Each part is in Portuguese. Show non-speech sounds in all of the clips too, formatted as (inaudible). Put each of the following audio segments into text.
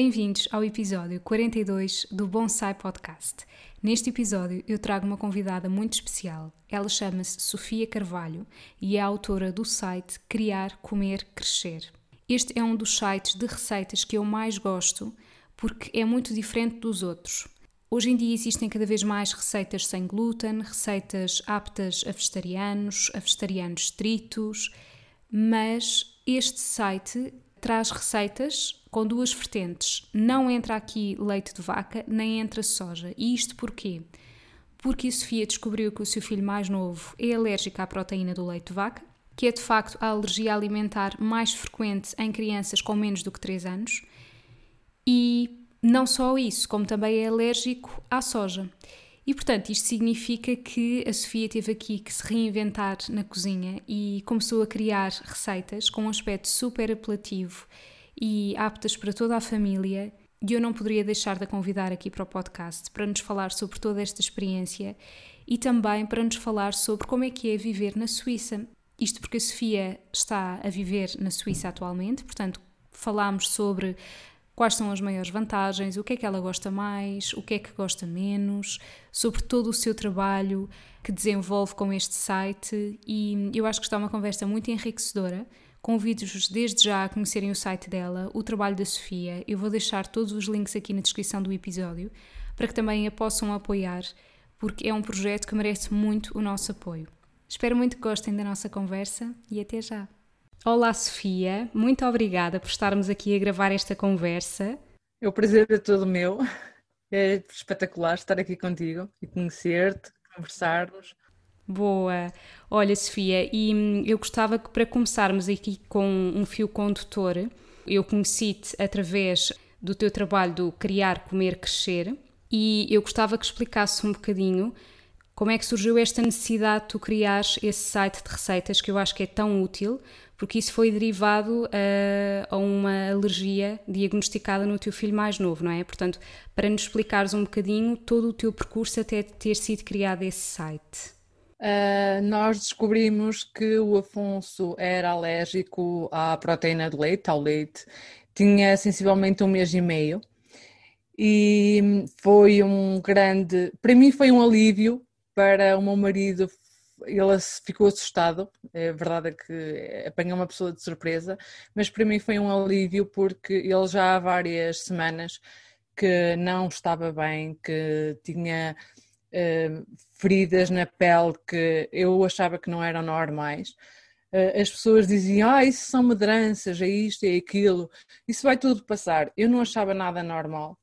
Bem-vindos ao episódio 42 do Bonsai Podcast. Neste episódio eu trago uma convidada muito especial. Ela chama-se Sofia Carvalho e é autora do site Criar, Comer, Crescer. Este é um dos sites de receitas que eu mais gosto porque é muito diferente dos outros. Hoje em dia existem cada vez mais receitas sem glúten, receitas aptas a vegetarianos, a vegetarianos estritos, mas este site traz receitas com duas vertentes. Não entra aqui leite de vaca, nem entra soja. E isto porquê? Porque a Sofia descobriu que o seu filho mais novo é alérgico à proteína do leite de vaca, que é de facto a alergia alimentar mais frequente em crianças com menos do que 3 anos. E não só isso, como também é alérgico à soja. E portanto, isto significa que a Sofia teve aqui que se reinventar na cozinha e começou a criar receitas com um aspecto super apelativo e aptas para toda a família. E eu não poderia deixar de a convidar aqui para o podcast para nos falar sobre toda esta experiência e também para nos falar sobre como é que é viver na Suíça. Isto porque a Sofia está a viver na Suíça atualmente, portanto, falámos sobre quais são as maiores vantagens, o que é que ela gosta mais, o que é que gosta menos, sobre todo o seu trabalho que desenvolve com este site e eu acho que está uma conversa muito enriquecedora. Convido-vos desde já a conhecerem o site dela, o trabalho da Sofia. Eu vou deixar todos os links aqui na descrição do episódio para que também a possam apoiar, porque é um projeto que merece muito o nosso apoio. Espero muito que gostem da nossa conversa e até já! Olá, Sofia, muito obrigada por estarmos aqui a gravar esta conversa. É o prazer é todo meu. É espetacular estar aqui contigo e conhecer-te, conversarmos. Boa. Olha, Sofia, e hum, eu gostava que para começarmos aqui com um fio condutor, eu conheci-te através do teu trabalho do Criar, Comer, Crescer, e eu gostava que explicasse um bocadinho como é que surgiu esta necessidade de tu criares esse site de receitas que eu acho que é tão útil, porque isso foi derivado a, eh, a uma alergia diagnosticada no teu filho mais novo, não é? Portanto, para nos explicares um bocadinho todo o teu percurso até ter sido criado esse site. Uh, nós descobrimos que o Afonso era alérgico à proteína de leite, ao leite, tinha sensivelmente um mês e meio. E foi um grande, para mim foi um alívio, para o meu marido ele ficou assustado, é verdade que apanhou uma pessoa de surpresa, mas para mim foi um alívio porque ele já há várias semanas que não estava bem, que tinha uh, feridas na pele que eu achava que não eram normais. Uh, as pessoas diziam, ah, isso são medranças, é isto, é aquilo, isso vai tudo passar. Eu não achava nada normal.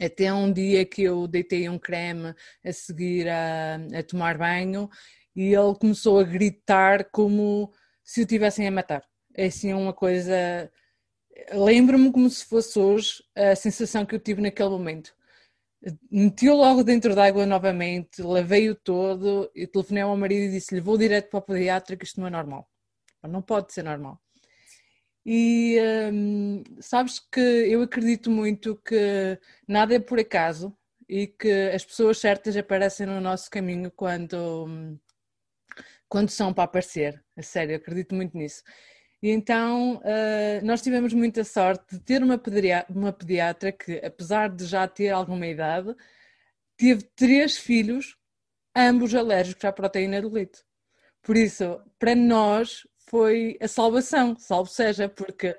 Até um dia que eu deitei um creme a seguir a, a tomar banho e ele começou a gritar como se o tivessem a matar. É assim uma coisa. Lembro-me como se fosse hoje a sensação que eu tive naquele momento. Meti-o logo dentro d'água novamente, lavei-o todo e telefonei ao marido e disse-lhe: Vou direto para o pediatra, que isto não é normal. Não pode ser normal. E hum, sabes que eu acredito muito que nada é por acaso e que as pessoas certas aparecem no nosso caminho quando, quando são para aparecer. A sério, acredito muito nisso. E então uh, nós tivemos muita sorte de ter uma, pediatra, uma pediatra que, apesar de já ter alguma idade, teve três filhos, ambos alérgicos à proteína do leite. Por isso, para nós, foi a salvação, salvo seja, porque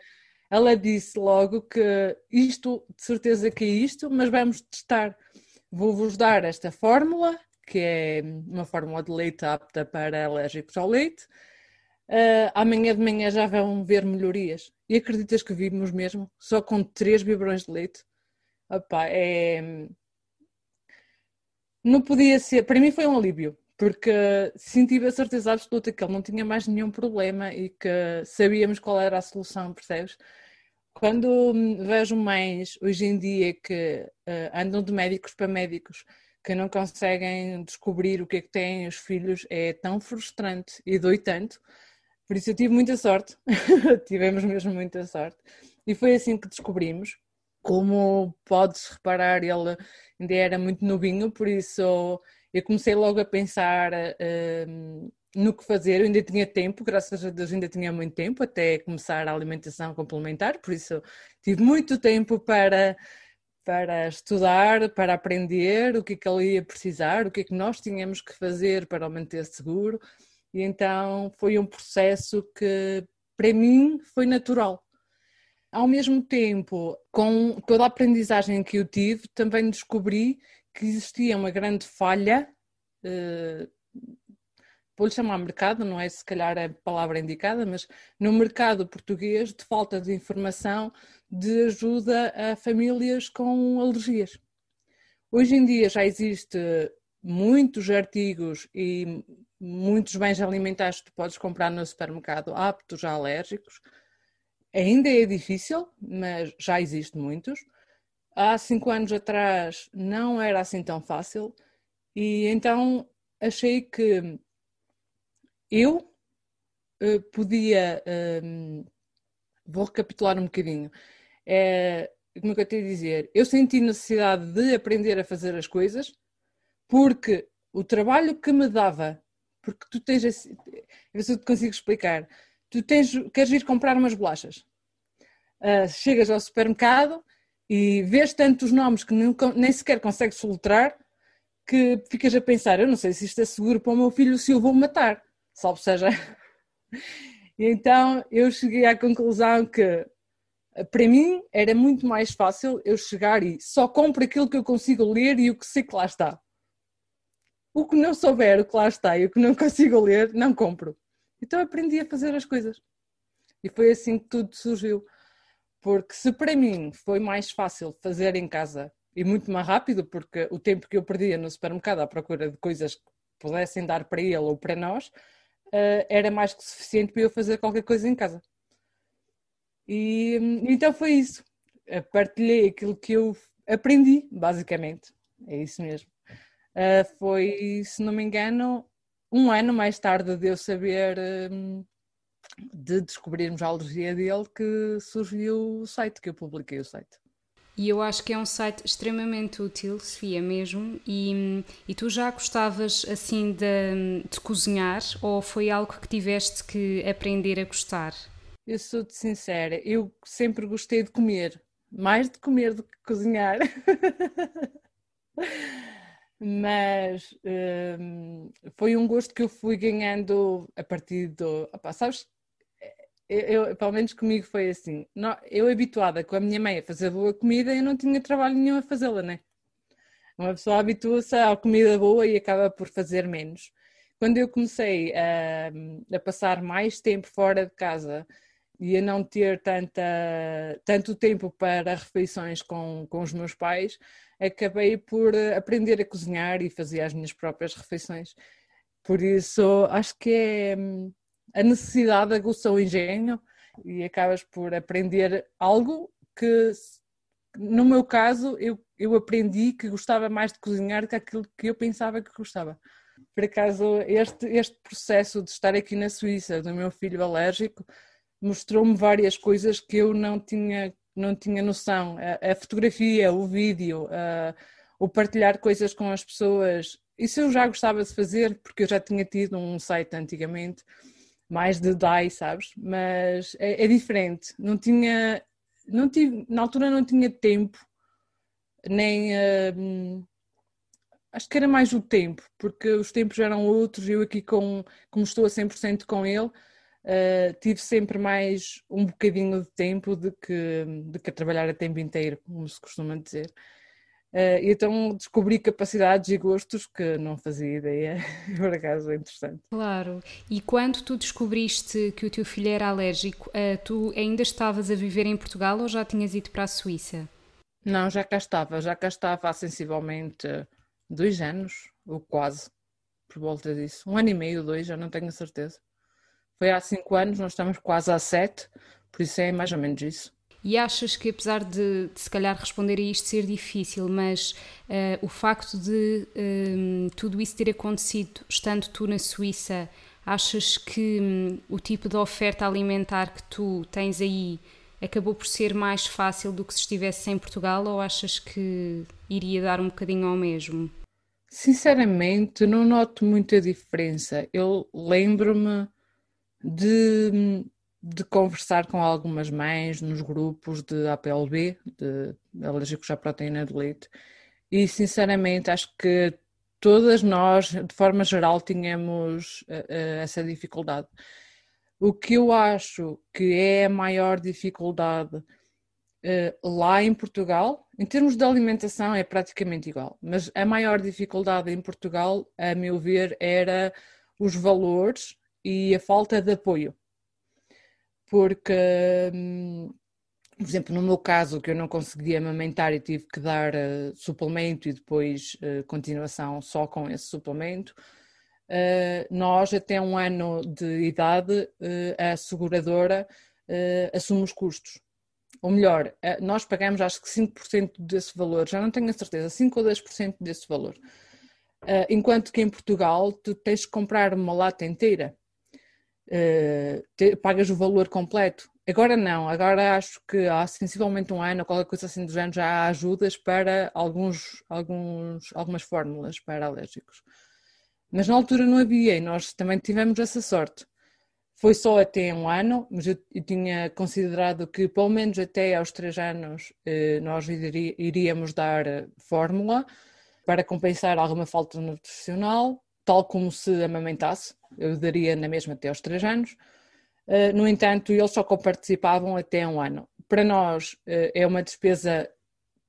ela disse logo que isto, de certeza que é isto, mas vamos testar. Vou-vos dar esta fórmula, que é uma fórmula de leite apta para alérgicos ao leite. Uh, amanhã de manhã já vão ver melhorias. E acreditas que vimos mesmo? Só com três biberões de leite. Opa, é... Não podia ser. Para mim foi um alívio porque senti a certeza absoluta que ele não tinha mais nenhum problema e que sabíamos qual era a solução, percebes? Quando vejo mães hoje em dia que uh, andam de médicos para médicos, que não conseguem descobrir o que é que têm os filhos, é tão frustrante e dói tanto. Por isso eu tive muita sorte, (laughs) tivemos mesmo muita sorte. E foi assim que descobrimos. Como podes reparar, ele ainda era muito novinho, por isso eu comecei logo a pensar uh, no que fazer. Eu ainda tinha tempo, graças a Deus, ainda tinha muito tempo até começar a alimentação complementar, por isso tive muito tempo para, para estudar, para aprender o que é que ele ia precisar, o que é que nós tínhamos que fazer para o manter seguro. E então foi um processo que, para mim, foi natural. Ao mesmo tempo, com toda a aprendizagem que eu tive, também descobri que existia uma grande falha, uh, vou-lhe chamar mercado, não é se calhar a palavra indicada, mas no mercado português de falta de informação de ajuda a famílias com alergias. Hoje em dia já existe muitos artigos e muitos bens alimentares que tu podes comprar no supermercado aptos a alérgicos. Ainda é difícil, mas já existe muitos há cinco anos atrás não era assim tão fácil e então achei que eu uh, podia, um, vou recapitular um bocadinho, é, como é eu a dizer? Eu senti necessidade de aprender a fazer as coisas porque o trabalho que me dava, porque tu tens, esse, ver se eu te consigo explicar, tu tens, queres ir comprar umas bolachas, uh, chegas ao supermercado e vês tantos nomes que nem, nem sequer consegues soltar que ficas a pensar, eu não sei se isto é seguro para o meu filho se eu vou matar, salvo seja. (laughs) E então eu cheguei à conclusão que para mim era muito mais fácil eu chegar e só compro aquilo que eu consigo ler e o que sei que lá está. O que não souber o que lá está e o que não (laughs) consigo ler, não compro. Então aprendi a fazer as coisas. E foi assim que tudo surgiu. Porque se para mim foi mais fácil fazer em casa e muito mais rápido, porque o tempo que eu perdia no supermercado à procura de coisas que pudessem dar para ele ou para nós, uh, era mais que suficiente para eu fazer qualquer coisa em casa. E então foi isso. Partilhei aquilo que eu aprendi, basicamente. É isso mesmo. Uh, foi, se não me engano, um ano mais tarde de eu saber uh, de descobrirmos a alergia dele que surgiu o site, que eu publiquei o site. E eu acho que é um site extremamente útil, Sofia, mesmo. E, e tu já gostavas assim de, de cozinhar ou foi algo que tiveste que aprender a gostar? Eu sou-te sincera, eu sempre gostei de comer, mais de comer do que cozinhar. (laughs) Mas um, foi um gosto que eu fui ganhando a partir do. Opa, sabes, eu, eu, pelo menos comigo foi assim. Eu habituada com a minha mãe a fazer boa comida, eu não tinha trabalho nenhum a fazê-la, né? Uma pessoa habitua-se à comida boa e acaba por fazer menos. Quando eu comecei a, a passar mais tempo fora de casa e a não ter tanta, tanto tempo para refeições com, com os meus pais, acabei por aprender a cozinhar e fazer as minhas próprias refeições. Por isso, acho que é a necessidade aguça o engenho e acabas por aprender algo que, no meu caso, eu, eu aprendi que gostava mais de cozinhar do que aquilo que eu pensava que gostava. Por acaso, este, este processo de estar aqui na Suíça, do meu filho alérgico, mostrou-me várias coisas que eu não tinha, não tinha noção. A, a fotografia, o vídeo, o partilhar coisas com as pessoas, isso eu já gostava de fazer, porque eu já tinha tido um site antigamente mais de DAI, sabes? Mas é, é, diferente. Não tinha, não tive, na altura não tinha tempo, nem uh, acho que era mais o tempo, porque os tempos eram outros. Eu aqui com, como estou a 100% com ele, uh, tive sempre mais um bocadinho de tempo de que, de que a trabalhar a tempo inteiro, como se costuma dizer. Uh, então descobri capacidades e gostos que não fazia ideia, (laughs) por acaso é interessante. Claro, e quando tu descobriste que o teu filho era alérgico, uh, tu ainda estavas a viver em Portugal ou já tinhas ido para a Suíça? Não, já cá estava, já cá estava há sensivelmente dois anos, ou quase. por volta disso. Um ano e meio, dois, já não tenho certeza. Foi há cinco anos, nós estamos quase há sete, por isso é mais ou menos isso. E achas que, apesar de, de se calhar responder a isto ser difícil, mas uh, o facto de um, tudo isso ter acontecido estando tu na Suíça, achas que um, o tipo de oferta alimentar que tu tens aí acabou por ser mais fácil do que se estivesse em Portugal ou achas que iria dar um bocadinho ao mesmo? Sinceramente, não noto muita diferença. Eu lembro-me de, de conversar com algumas mães nos grupos de APLB, de alérgicos à proteína de leite, e sinceramente acho que todas nós, de forma geral, tínhamos uh, essa dificuldade. O que eu acho que é a maior dificuldade uh, lá em Portugal, em termos de alimentação, é praticamente igual, mas a maior dificuldade em Portugal, a meu ver, era os valores e a falta de apoio. Porque, hum, por exemplo, no meu caso, que eu não conseguia amamentar e tive que dar uh, suplemento e depois uh, continuação só com esse suplemento, uh, nós, até um ano de idade, a seguradora assume os custos. Ou melhor, nós pagamos acho que 5% desse valor, já não tenho a certeza, 5 ou 10% desse valor. enquanto que em Portugal tu tens que comprar uma lata inteira uh, te, pagas o valor completo. Agora não, agora acho que há sensivelmente um ano, qualquer coisa assim do género, já há ajudas para alguns, alguns, algumas fórmulas para alérgicos. Mas na altura não havia e nós também tivemos essa sorte. Foi só até um ano, mas eu, eu tinha considerado que pelo menos até aos três anos eh, nós iríamos dar fórmula para compensar alguma falta nutricional, tal como se amamentasse eu daria na mesma até aos três anos. Uh, no entanto, eles só participavam até um ano. Para nós uh, é uma despesa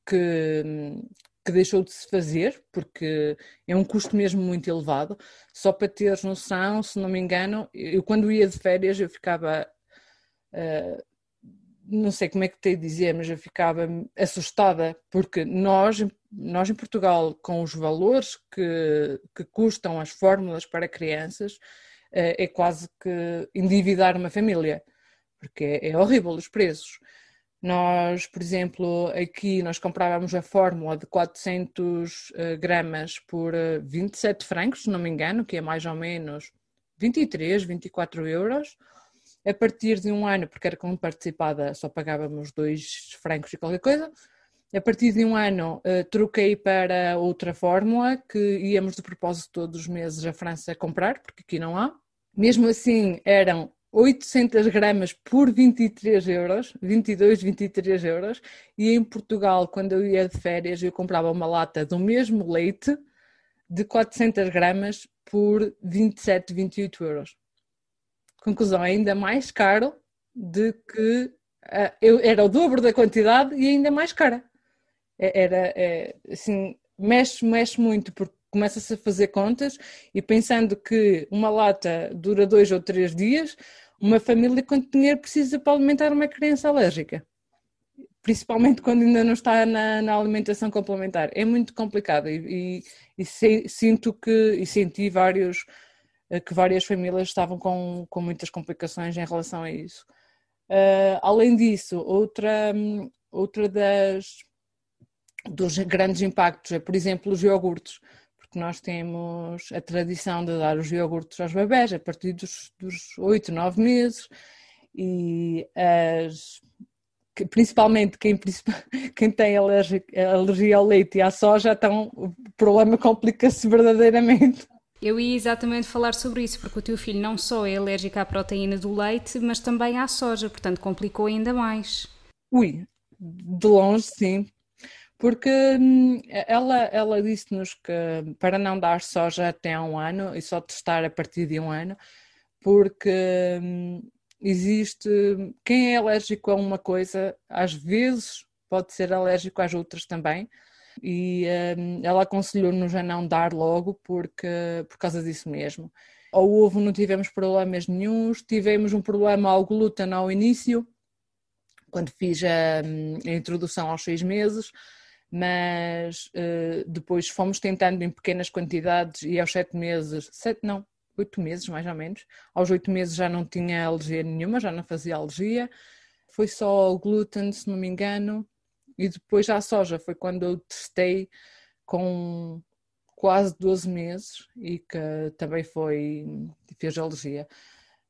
que, que deixou de se fazer, porque é um custo mesmo muito elevado. Só para teres noção, se não me engano, eu quando ia de férias eu ficava. Não sei como é que a dizer, mas eu ficava assustada, porque nós, nós em Portugal, com os valores que, que custam as fórmulas para crianças, é, é quase que endividar uma família, porque é, é horrível os preços. Nós, por exemplo, aqui nós comprávamos a fórmula de 400 eh, gramas por 27 eh, francos, se não me engano, que é mais ou menos 23, 24 euros a partir de um ano, porque era como participada, só pagávamos dois francos e qualquer coisa. A partir de um ano, uh, troquei para outra fórmula que íamos de propósito todos os meses à França comprar, porque aqui não há. Mesmo assim, eram 800 gramas por 23 euros, 22, 23 euros. E em Portugal, quando eu ia de férias, eu comprava uma lata do mesmo leite de 400 gramas por 27, 28 euros conclusão, é ainda mais caro de que uh, eu, era o dobro da quantidade e ainda mais cara. É, era é, assim, mexe, mexe muito porque começa-se a fazer contas e pensando que uma lata dura dois ou três dias, uma família quanto dinheiro precisa para alimentar uma criança alérgica? Principalmente quando ainda não está na, na alimentação complementar. É muito complicado e, e, e se, sinto que, e senti vários eh, que várias famílias estavam com, com muitas complicações em relação a isso. Uh, além disso, outra, outra das dos grandes impactos é, por exemplo, os iogurtes, porque nós temos a tradição de dar os iogurtes aos bebés a partir dos, dos 8, 9 meses e as, principalmente quem, (laughs) quem tem alergia, alergia ao leite e à soja, então o problema complica-se verdadeiramente. Eu ia exatamente falar sobre isso, porque o teu filho não só é alérgico à proteína do leite, mas também à soja, portanto complicou ainda mais. Ui, de longe sim, porque hum, ela, ela disse-nos que para não dar soja até um ano e só testar a partir de um ano, porque hum, existe quem é alérgico a uma coisa, às vezes pode ser alérgico às outras também e um, ela aconselhou-nos a não dar logo porque, por causa disso mesmo. Ao ovo não tivemos problemas nenhums, tivemos um problema ao glúten ao início, quando fiz a, hum, a introdução aos seis meses, mas uh, depois fomos tentando em pequenas quantidades e aos sete meses, sete não, oito meses mais ou menos, aos oito meses já não tinha alergia nenhuma, já não fazia alergia, foi só o glúten, se não me engano, e depois já a soja foi quando eu testei com quase 12 meses e que também foi, fez alergia.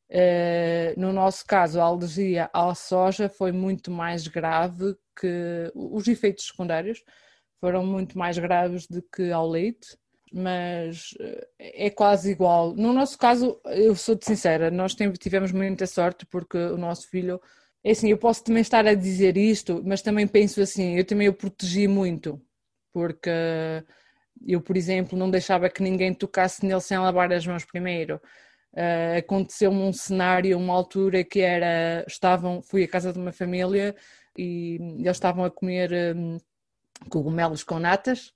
Uh, no nosso caso, a alergia à soja foi muito mais grave que os efeitos secundários foram muito mais graves do que ao leite, mas eh, é quase igual. No nosso caso, eu sou sincera, nós tivemos muita sorte porque o nosso filho, é assim, eu posso também estar a dizer isto, mas também penso assim, eu também o protegi muito, porque eu, por exemplo, não deixava que ninguém tocasse nele sem lavar as mãos primeiro. Uh, Aconteceu-me um cenário, uma altura que era, estavam, fui à casa de uma família e eles estavam a comer um, cogumelos com natas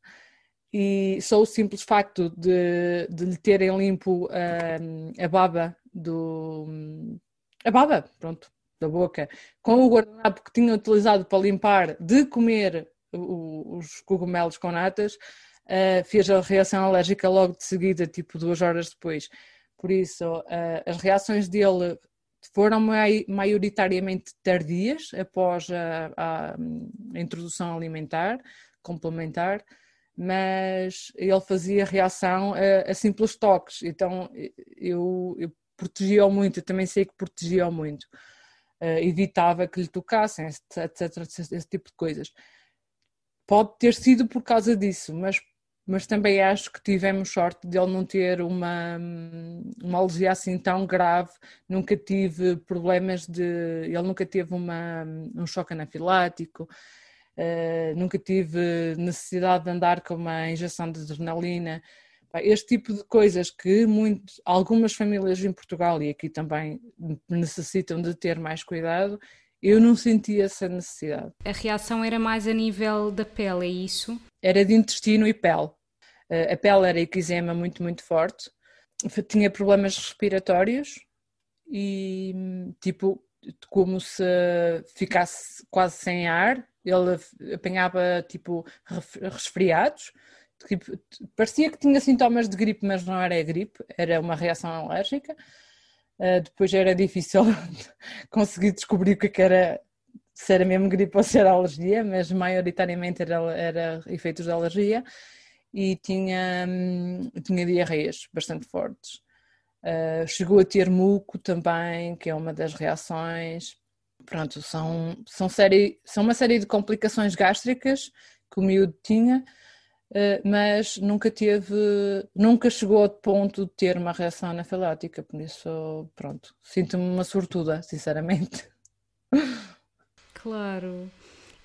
e só o simples facto de, de lhe terem limpo um, a baba do a baba, pronto, da boca, com o guardanapo que tinham utilizado para limpar, de comer o, os cogumelos com natas, uh, fez a reação alérgica logo de seguida, tipo duas horas depois. Por isso, uh, as reações dele foram maioritariamente tardias após a, a, a introdução alimentar complementar, mas ele fazia reação a, a simples toques, então eu, eu protegia-o muito, eu também sei que protegia-o muito, evitava que lhe tocassem, etc, etc, esse tipo de coisas. Pode ter sido por causa disso, mas mas também acho que tivemos sorte de ele não ter uma, uma alergia assim tão grave, nunca tive problemas de. Ele nunca teve uma, um choque anafilático, uh, nunca tive necessidade de andar com uma injeção de adrenalina. Este tipo de coisas que muito, algumas famílias em Portugal e aqui também necessitam de ter mais cuidado, eu não senti essa necessidade. A reação era mais a nível da pele, é isso? Era de intestino e pele. A pele era eczema muito, muito forte. Tinha problemas respiratórios e, tipo, como se ficasse quase sem ar. Ele apanhava, tipo, resfriados. Tipo, parecia que tinha sintomas de gripe, mas não era gripe, era uma reação alérgica. Uh, depois era difícil (laughs) conseguir descobrir o que, é que era, se era mesmo gripe ou se era alergia, mas maioritariamente era, era efeitos de alergia e tinha, hum, tinha diarreias bastante fortes. Uh, chegou a ter muco também, que é uma das reações. Pronto, são, são, série, são uma série de complicações gástricas que o miúdo tinha, mas nunca teve, nunca chegou ao ponto de ter uma reação anafilática, por isso, pronto, sinto-me uma sortuda, sinceramente. Claro.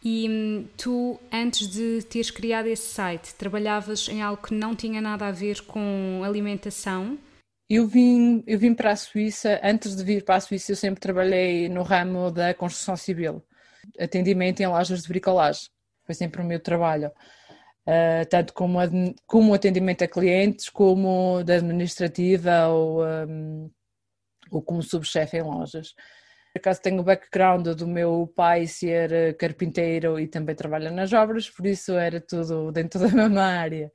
E hum, tu, antes de teres criado esse site, trabalhavas em algo que não tinha nada a ver com alimentação? Eu vim, eu vim para a Suíça, antes de vir para a Suíça, eu sempre trabalhei no ramo da construção civil, atendimento em lojas de bricolagem. Foi sempre o meu trabalho, uh, tanto como, como atendimento a clientes, como da administrativa ou, um, ou como subchefe em lojas. Por acaso tenho o background do meu pai ser eh, carpinteiro e também trabalha nas obras, por isso era tudo dentro (laughs) da mesma área.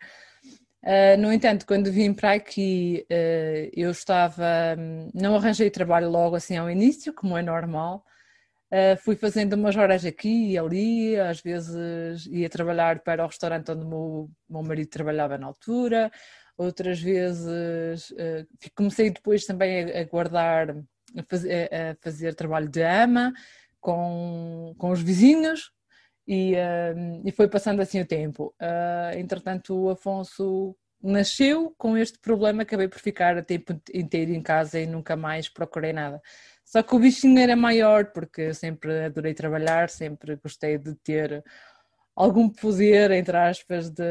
Uh, no entanto, quando vim para aqui, uh, eu estava. Não arranjei trabalho logo assim ao início, como é normal. Uh, fui fazendo umas horas aqui e ali, às vezes ia trabalhar para o restaurante onde o meu, meu marido trabalhava na altura, outras vezes comecei depois também a, a guardar a fazer, a fazer trabalho de ama com, com os vizinhos e, uh, e foi passando assim o tempo. Uh, entretanto, o Afonso nasceu com este problema, acabei por ficar o tempo inteiro em casa e nunca mais procurei nada. Só que o bichinho era maior, porque eu sempre adorei trabalhar, sempre gostei de ter algum poder, entre aspas, de,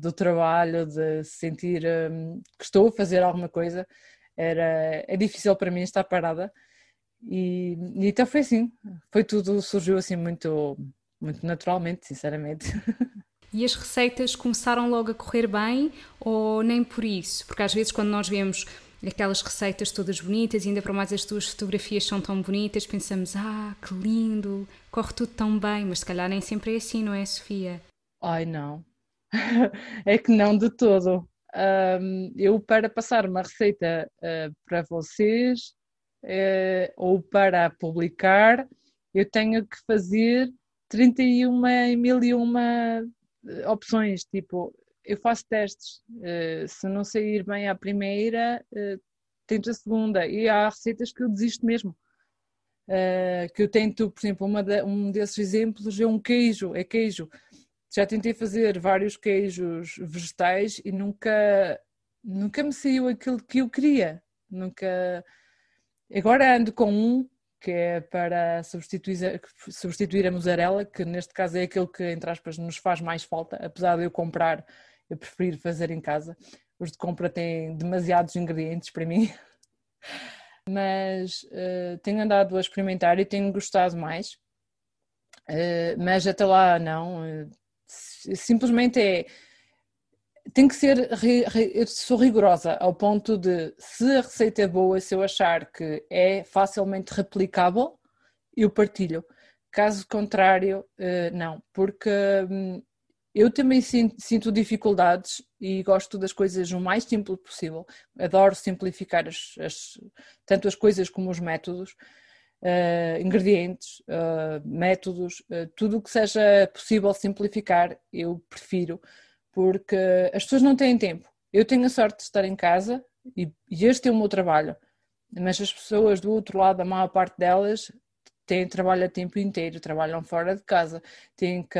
do trabalho, de sentir um, que estou a fazer alguma coisa era é difícil para mim estar parada e, e então foi assim, foi tudo, surgiu assim muito, muito naturalmente, sinceramente. (laughs) E as receitas começaram logo a correr bem ou nem por isso? Porque às vezes quando nós vemos aquelas receitas todas bonitas e ainda para mais as tuas fotografias são tão bonitas, pensamos, ah, que lindo, corre tudo tão bem, mas se calhar nem sempre é assim, não é, Sofia? Ai, não. (laughs) é que não de todo. Um, eu, para passar uma receita uh, para vocês uh, ou para publicar, eu tenho que fazer 31 mil e uma eh, opções. Tipo, eu faço testes. Uh, se não sair bem à primeira, tento a segunda. E há receitas que eu desisto mesmo. que eu tento, por exemplo, de, um desses exemplos é um queijo, é queijo já tentei fazer vários queijos vegetais e nunca, nunca me saiu aquilo que eu queria. Nunca. Agora ando com um que é para substituir, substituir a mussarela, que neste caso é aquele que, entre aspas, nos faz mais falta, apesar de eu comprar, eu prefiro fazer em casa. Os de compra têm demasiados ingredientes para mim. (laughs) Mas uh, tenho andado a experimentar e tenho gostado mais. Uh, mas até lá não, uh, simplesmente é tem que ser, eu sou rigorosa ao ponto de se a receita é boa, se eu achar que é facilmente replicável, eu partilho. Caso contrário, eh, não, porque hum, eu também sinto dificuldades e gosto das coisas o mais simples possível. Adoro simplificar as, as, tanto as coisas como os métodos uh, ingredientes, uh, métodos, uh, tudo o que seja possível simplificar, eu prefiro, porque as pessoas não têm tempo. Eu tenho a sorte de estar em casa e, e este é o meu trabalho, mas as pessoas do outro lado, a maior parte delas, têm trabalho a tempo inteiro, trabalham fora de casa, têm que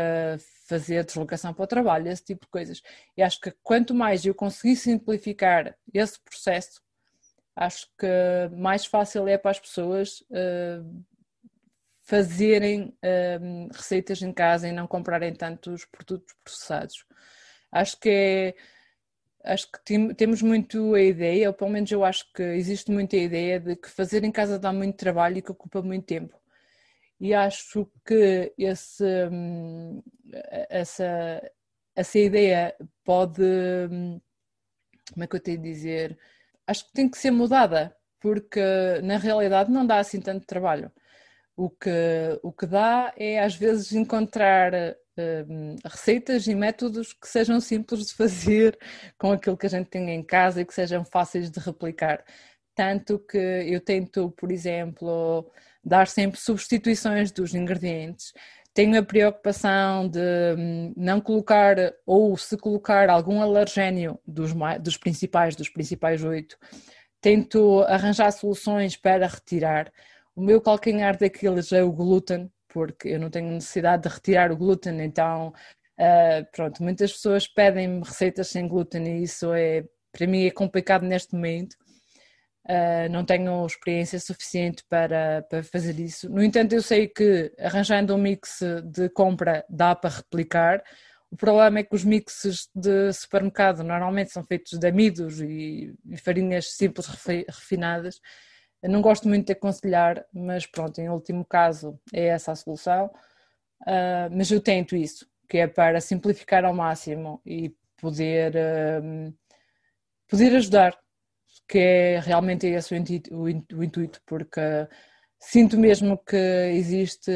fazer deslocação para o trabalho, esse tipo de coisas. E acho que quanto mais eu conseguir simplificar esse processo, acho que mais fácil é para as pessoas uh, fazerem uh, receitas em casa e não comprarem tantos produtos processados. Acho que é, acho que tem, temos muito a ideia, ou pelo menos eu acho que existe muita ideia de que fazer em casa dá muito trabalho e que ocupa muito tempo. E acho que esse, hum, essa, essa ideia pode, hum, como é que eu tenho de dizer, acho que tem que ser mudada, porque na realidade não dá assim tanto trabalho. O que, o que dá é às vezes encontrar uh, receitas e métodos que sejam simples de fazer (laughs) com aquilo que a gente tem em casa e que sejam fáceis de replicar. Tanto que eu tento, por exemplo, dar sempre substituições dos ingredientes tenho a preocupação de hum, não colocar, ou se colocar algum alergénio dos, dos principais, dos principais oito, tento arranjar soluções para retirar. O meu calcanhar daqueles é o glúten, porque eu não tenho necessidade de retirar o glúten, então, uh, pronto, muitas pessoas pedem-me receitas sem glúten e isso é, para mim, é complicado neste momento. Uh, não tenho experiência suficiente para, para fazer isso. No entanto, eu sei que arranjando um mix de compra dá para replicar. O problema é que os mixes de supermercado normalmente são feitos de amidos e, e farinhas simples refinadas. Eu não gosto muito de aconselhar, mas pronto, em último caso é essa a solução. Uh, mas eu tento isso, que é para simplificar ao máximo e poder, uh, poder ajudar que é realmente esse o intuito, o intuito porque sinto mesmo que existe,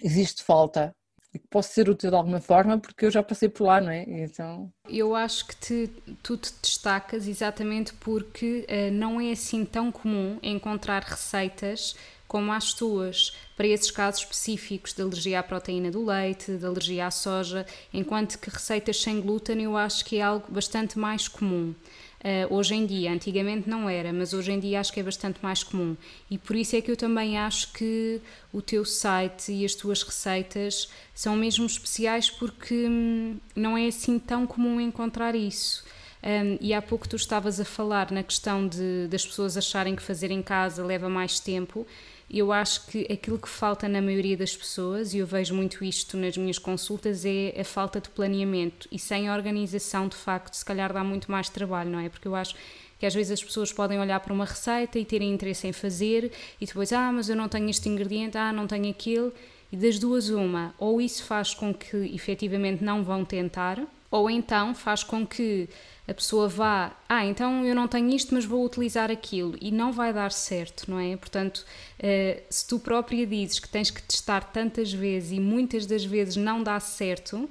existe falta e que posso ser útil de alguma forma porque eu já passei por lá, não é? Então... Eu acho que te, tu te destacas exatamente porque uh, não é assim tão comum encontrar receitas como as tuas, para esses casos específicos de alergia à proteína do leite, de alergia à soja, enquanto que receitas sem glúten eu acho que é algo bastante mais comum. Uh, hoje em dia, antigamente não era, mas hoje em dia acho que é bastante mais comum. E por isso é que eu também acho que o teu site e as tuas receitas são mesmo especiais porque hum, não é assim tão comum encontrar isso. Um, e há pouco tu estavas a falar na questão de, das pessoas acharem que fazer em casa leva mais tempo eu acho que aquilo que falta na maioria das pessoas, e eu vejo muito isto nas minhas consultas, é a falta de planeamento. E sem organização, de facto, se calhar dá muito mais trabalho, não é? Porque eu acho que às vezes as pessoas podem olhar para uma receita e terem interesse em fazer, e depois, ah, mas eu não tenho este ingrediente, ah, não tenho aquele. E das duas, uma, ou isso faz com que efetivamente não vão tentar, ou então faz com que a pessoa vá, ah, então eu não tenho isto, mas vou utilizar aquilo. E não vai dar certo, não é? Portanto, uh, se tu própria dizes que tens que testar tantas vezes e muitas das vezes não dá certo,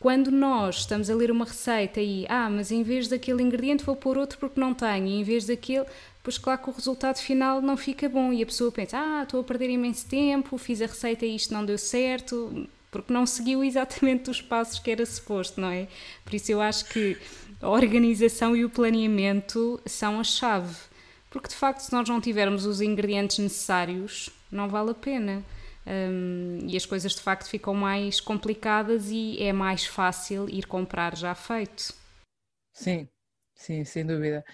quando nós estamos a ler uma receita e, ah, mas em vez daquele ingrediente vou pôr outro porque não tenho, e em vez daquele, pois claro que o resultado final não fica bom. E a pessoa pensa, ah, estou a perder imenso tempo, fiz a receita e isto não deu certo, porque não seguiu exatamente os passos que era suposto, não é? Por isso eu acho que a organização e o planeamento são a chave, porque de facto se nós não tivermos os ingredientes necessários, não vale a pena. Um, e as coisas de facto ficam mais complicadas e é mais fácil ir comprar já feito. Sim, sim, sem dúvida.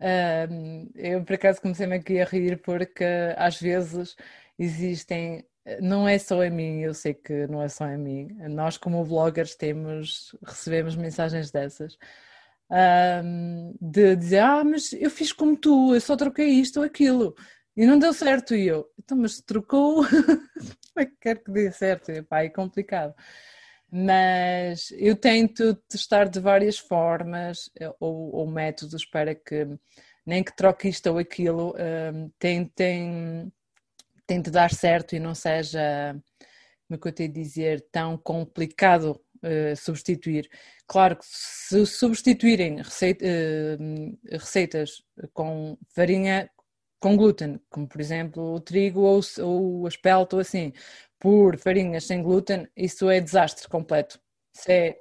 Um, eu por acaso comecei-me aqui a rir porque às vezes existem, não é só a mim, eu sei que não é só a mim, nós como bloggers temos, recebemos mensagens dessas. Um, de dizer, ah, mas eu fiz como tu, eu só troquei isto ou aquilo e não deu certo. E eu, então, mas trocou, (laughs) como é que quer que dê certo? E, pá, é complicado. Mas eu tento testar de várias formas eh, ou, ou métodos para que, nem que troque isto ou aquilo, um, tentem, tente dar certo e não seja, como é que eu tenho a dizer, tão complicado Uh, substituir. Claro que se substituírem receita, uh, receitas com farinha com glúten, como por exemplo o trigo ou, ou a espelta ou assim, por farinhas sem glúten, isso é desastre completo. Se, é,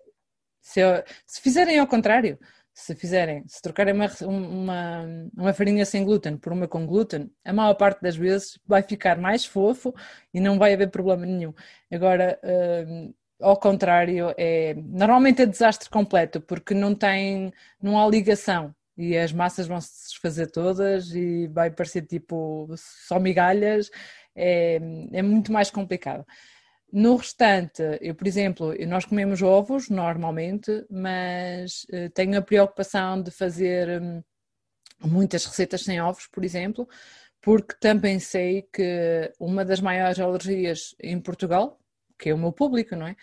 se, é, se fizerem ao contrário, se fizerem, se trocarem uma, uma, uma, farinha sem glúten por uma com glúten, a maior parte das vezes vai ficar mais fofo e não vai haver problema nenhum. Agora, uh, ao contrário, é, normalmente é desastre completo, porque não tem, não há ligação e as massas vão se desfazer todas e vai parecer tipo só migalhas, é, é muito mais complicado. No restante, eu, por exemplo, nós comemos ovos normalmente, mas uh, tenho a preocupação de fazer um, muitas receitas sem ovos, por exemplo, porque também sei que uma das maiores alergias em Portugal, que é o meu público, não é?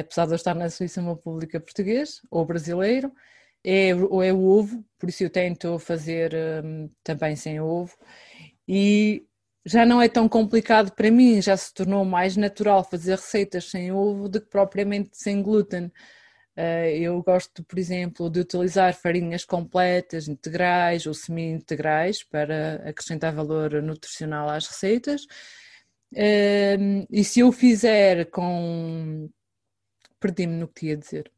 Apesar de eu estar na Suíça, o meu público é português ou brasileiro, é, é o ovo, por isso eu tento fazer um, também sem ovo. E já não é tão complicado para mim, já se tornou mais natural fazer receitas sem ovo do que propriamente sem glúten. Uh, eu gosto, por exemplo, de utilizar farinhas completas, integrais ou semi-integrais para acrescentar valor nutricional às receitas. Uh, e se eu fizer com. Perdi-me no que tinha a dizer.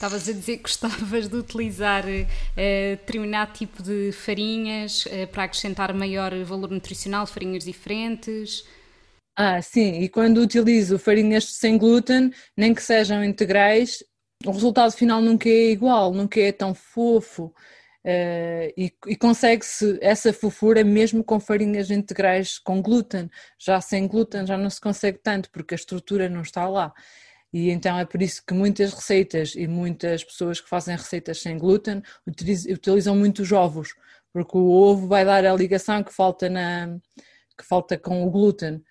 Estavas a dizer que gostavas de utilizar uh, determinado tipo de farinhas uh, para acrescentar maior valor nutricional, farinhas diferentes. Ah, sim, e quando utilizo farinhas sem glúten, nem que sejam integrais, o resultado final nunca é igual, nunca é tão fofo. Uh, e, e consegue-se essa fofura mesmo com farinhas integrais com glúten. Já sem glúten já não se consegue tanto, porque a estrutura não está lá. E então é por isso que muitas receitas e muitas pessoas que fazem receitas sem glúten utilizam muito os ovos, porque o ovo vai dar a ligação que falta, na, que falta com o glúten.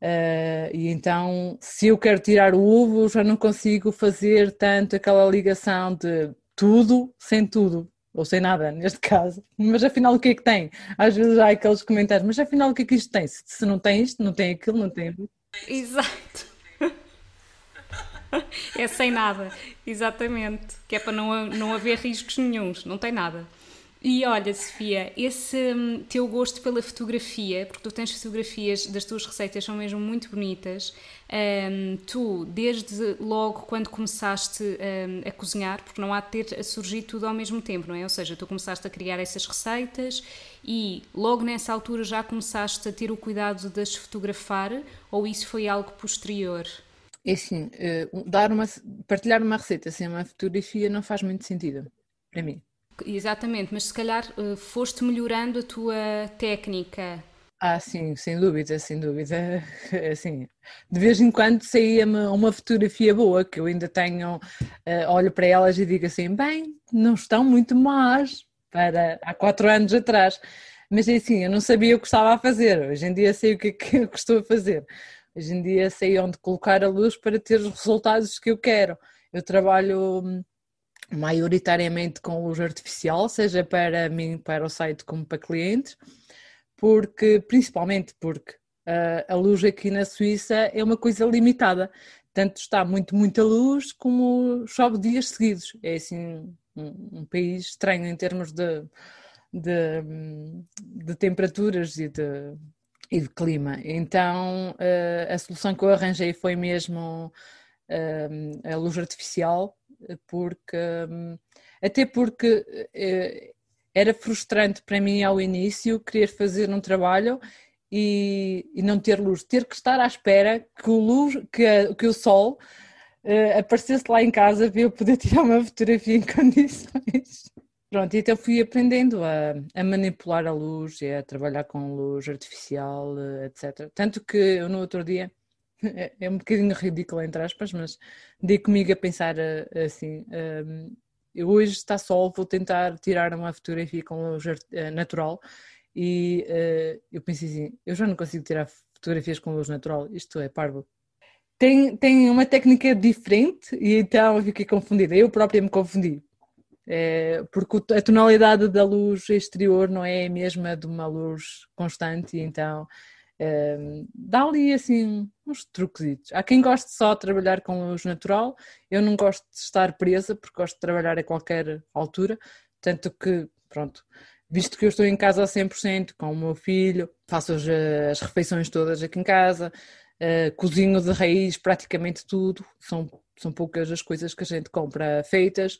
Uh, e então, se eu quero tirar o ovo, já não consigo fazer tanto aquela ligação de tudo sem tudo, ou sem nada, (laughs) neste caso. Mas afinal, o que é que tem? Às vezes há aqueles comentários, mas afinal, o que é que isto tem? Se não tem isto, não tem aquilo, não tem. Exato (laughs) é sem nada, exatamente. Que é para não, não haver riscos nenhums, não tem nada. E olha, Sofia, esse hum, teu gosto pela fotografia, porque tu tens fotografias das tuas receitas, são mesmo muito bonitas. Um, tu, desde logo quando começaste um, a cozinhar, porque não há de ter a surgir tudo ao mesmo tempo, não é? Ou seja, tu começaste a criar essas receitas e logo nessa altura já começaste a ter o cuidado de as fotografar, ou isso foi algo posterior? É assim, eh, dar uma, partilhar uma receita sem uma fotografia não faz muito sentido para mim. Exatamente, mas se calhar eh, foste melhorando a tua técnica. Ah, sim, sem dúvida, sem dúvida. (laughs) Assim, de vez em quando saía-me uma fotografia boa, que eu ainda tenho, eh, olho para elas e digo assim, bem, não estão muito más para há quatro anos atrás. Mas é assim, eu não sabia o que estava a fazer, hoje em dia sei o que é que (laughs) estou a fazer. Hoje em dia sei onde colocar a luz para ter os resultados que eu quero. Eu trabalho hum, maioritariamente com luz artificial, seja para mim, para o site, como para clientes, porque, principalmente porque uh, a luz aqui na Suíça é uma coisa limitada. tanto está muito, muita luz, como chove dias seguidos. É assim um, um país estranho em termos de, de, de temperaturas e de, e de clima. Então uh, a solução que eu arranjei foi mesmo uh, a luz artificial, porque um, até porque uh, era frustrante para mim ao início querer fazer um trabalho e, e, não ter luz, ter que estar à espera que o, luz, que, a, que o sol aparecesse lá em casa para eu poder (laughs) tirar uma fotografia em condições. Pronto, então fui aprendendo a, a, manipular a luz e a trabalhar com luz artificial, eh, etc. Tanto que eu no outro dia, (laughs) é, é um bocadinho ridículo entre aspas, mas dei comigo a pensar eh, assim, um, hoje está sol, vou tentar tirar uma fotografia com luz natural e uh, eu pensei assim, eu já não consigo tirar fotografias com luz natural, isto é parvo. Tem, tem uma técnica diferente e então eu fiquei confundida, eu própria me confundi. É, porque a tonalidade da luz exterior não é a mesma de uma luz constante, então é, dá ali assim uns truquezitos. Há quem goste só de trabalhar com luz natural, eu não gosto de estar presa porque gosto de trabalhar a qualquer altura, tanto que, pronto, visto que eu estou em casa a 100% com o meu filho, faço as, as refeições todas aqui em casa, uh, cozinho de raiz praticamente tudo, são, são poucas as coisas que a gente compra feitas,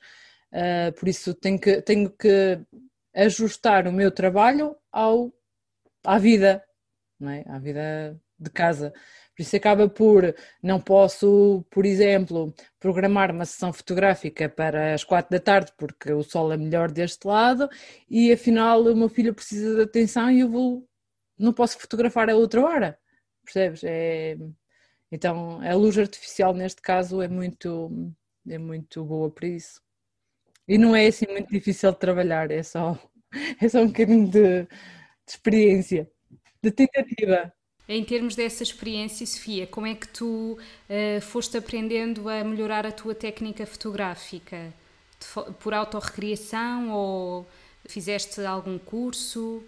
uh, por isso tenho que, tenho que ajustar o meu trabalho ao, à vida, não é? à vida de casa. Por isso acaba por, não posso, por exemplo, programar uma sessão fotográfica para as quatro da tarde porque o sol é melhor deste lado e afinal o meu filho precisa de atenção e eu vou, não posso fotografar a outra hora, percebes? É, então a luz artificial neste caso é muito, é muito boa para isso. E não é assim muito difícil de trabalhar, é só, (laughs) é só um bocadinho de, de experiência, de tentativa. Em termos dessa experiência, Sofia, como é que tu uh, foste aprendendo a melhorar a tua técnica fotográfica? Por autorrecriação ou fizeste algum curso?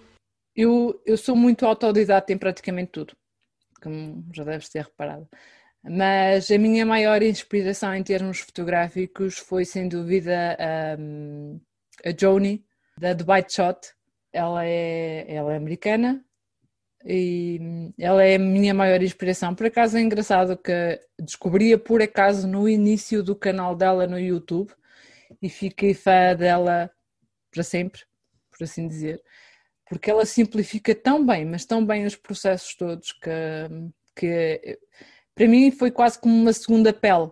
Eu, eu sou muito autodidata em praticamente tudo, como já deves ter reparado. Mas a minha maior inspiração em termos fotográficos foi sem dúvida um, a Joni, da Bite Shot. Ela é, ela é americana, e ela é a minha maior inspiração. Por acaso é engraçado que descobria por acaso no início do canal dela no YouTube e fiquei fã dela para sempre, por assim dizer, porque ela simplifica tão bem, mas tão bem os processos todos que, que para mim foi quase como uma segunda pele.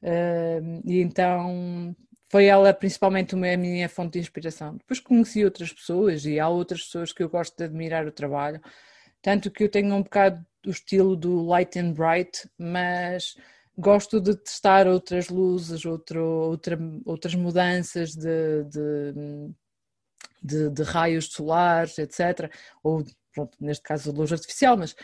Uh, e então foi ela principalmente a minha fonte de inspiração. Depois conheci outras pessoas e há outras pessoas que eu gosto de admirar o trabalho, tanto que eu tenho um bocado o estilo do light and bright, mas gosto de testar outras luzes, outro, outra, outras mudanças de, de, de, de, raios solares, etc. Ou, pronto, neste caso, luz artificial, mas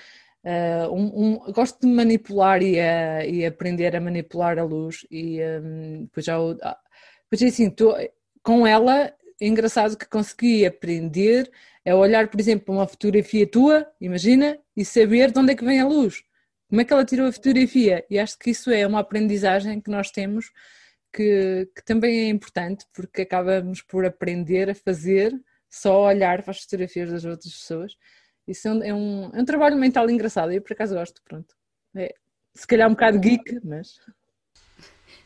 uh, um, um, gosto de manipular e, a, e aprender a manipular a luz e um, já Pois é assim, tô, com ela, é engraçado que consegui aprender a olhar, por exemplo, uma fotografia tua, imagina, e saber de onde é que vem a luz. Como é que ela tirou a fotografia? E acho que isso é uma aprendizagem que nós temos que, que também é importante, porque acabamos por aprender a fazer só olhar para as fotografias das outras pessoas. Isso é um, é um, é um trabalho mental engraçado, eu por acaso gosto, pronto. É, se calhar um bocado geek, mas.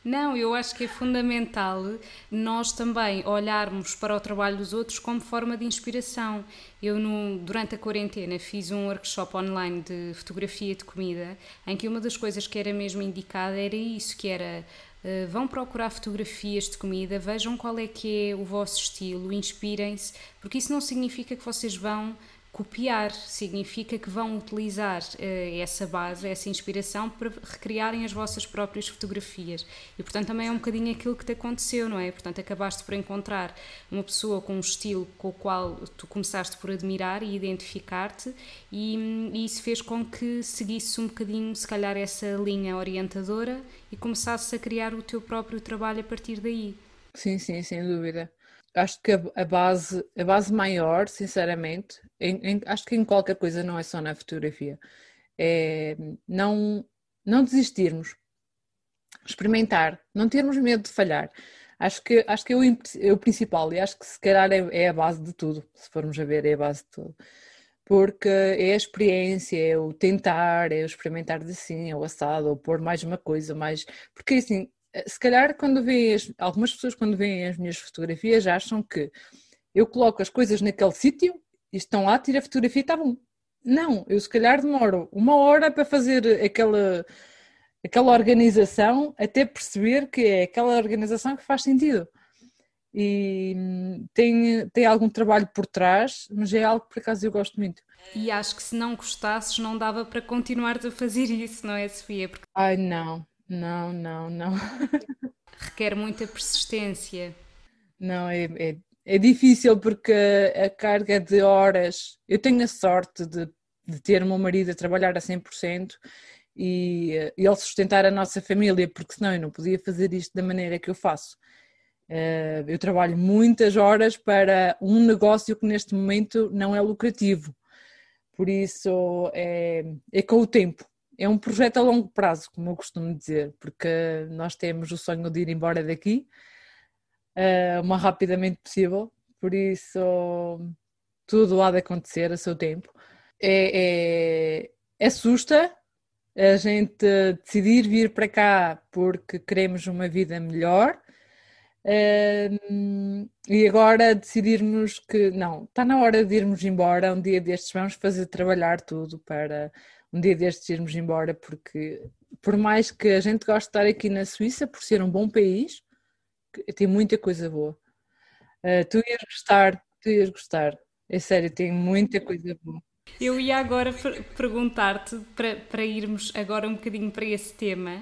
Não, eu acho que é fundamental nós também olharmos para o trabalho dos outros como forma de inspiração. Eu, no, durante a quarentena, fiz um workshop online de fotografia de comida, em que uma das coisas que era mesmo indicada era isso, que era Uh, vão procurar fotografias de comida, vejam qual é que é o vosso estilo, inspirem-se, porque isso não significa que vocês vão copiar significa que vão utilizar uh, essa base, essa inspiração para recriarem as vossas próprias fotografias. E portanto também é um bocadinho aquilo que te aconteceu, não é? Portanto acabaste por encontrar uma pessoa com um estilo com o qual tu começaste por admirar e identificar-te e, e isso fez com que seguisse um bocadinho, se calhar, essa linha orientadora e começasses a criar o teu próprio trabalho a partir daí. Sim, sim, sem dúvida acho que a, base, a base maior, sinceramente, em, em, acho que em qualquer coisa, não é só na fotografia, é não, não desistirmos. experimentar, não termos medo de falhar. Acho que, acho que é o, é o principal e acho que se calhar é, é, a base de tudo, se formos a ver, é a base de tudo. Porque é a experiência, é o tentar, é o experimentar de assim, é o assado, ou pôr mais uma coisa, mais. Porque assim, se calhar quando veem, as, algumas pessoas quando veem as minhas fotografias acham que eu coloco as coisas naquele sítio e estão lá, tiro a fotografia e está bom. Não, eu se calhar demoro uma hora para fazer aquela, aquela organização até perceber que é aquela organização que faz sentido. E hum, tem, tem algum trabalho por trás, mas é algo que por acaso eu gosto muito. E acho que se não gostasses não dava para continuar a fazer isso, não é, Sofia? Porque... Ai, não, não, não, não. (laughs) Requer muita persistência. Não, é, é, é difícil porque a carga de horas. Eu tenho a sorte de, de ter o meu marido a trabalhar a 100% e, e ele sustentar a nossa família, porque senão eu não podia fazer isto da maneira que eu faço. Eh, eu trabalho muitas horas para um negócio que neste momento não é lucrativo. Por isso é, é com o tempo. É um projeto a longo prazo, como eu costumo dizer, porque nós temos o sonho de ir embora daqui uh, o mais rapidamente possível, por isso tudo há de acontecer a seu tempo. É, é, assusta a gente decidir vir para cá porque queremos uma vida melhor. Uh, e agora decidirmos que não, está na hora de irmos embora. Um dia destes vamos fazer trabalhar tudo para um dia destes irmos embora, porque por mais que a gente goste de estar aqui na Suíça, por ser um bom país, tem muita coisa boa. Uh, tu ias gostar, tu ias gostar. É sério, tem muita coisa boa. Eu ia agora perguntar-te, para, irmos agora um bocadinho para esse tema,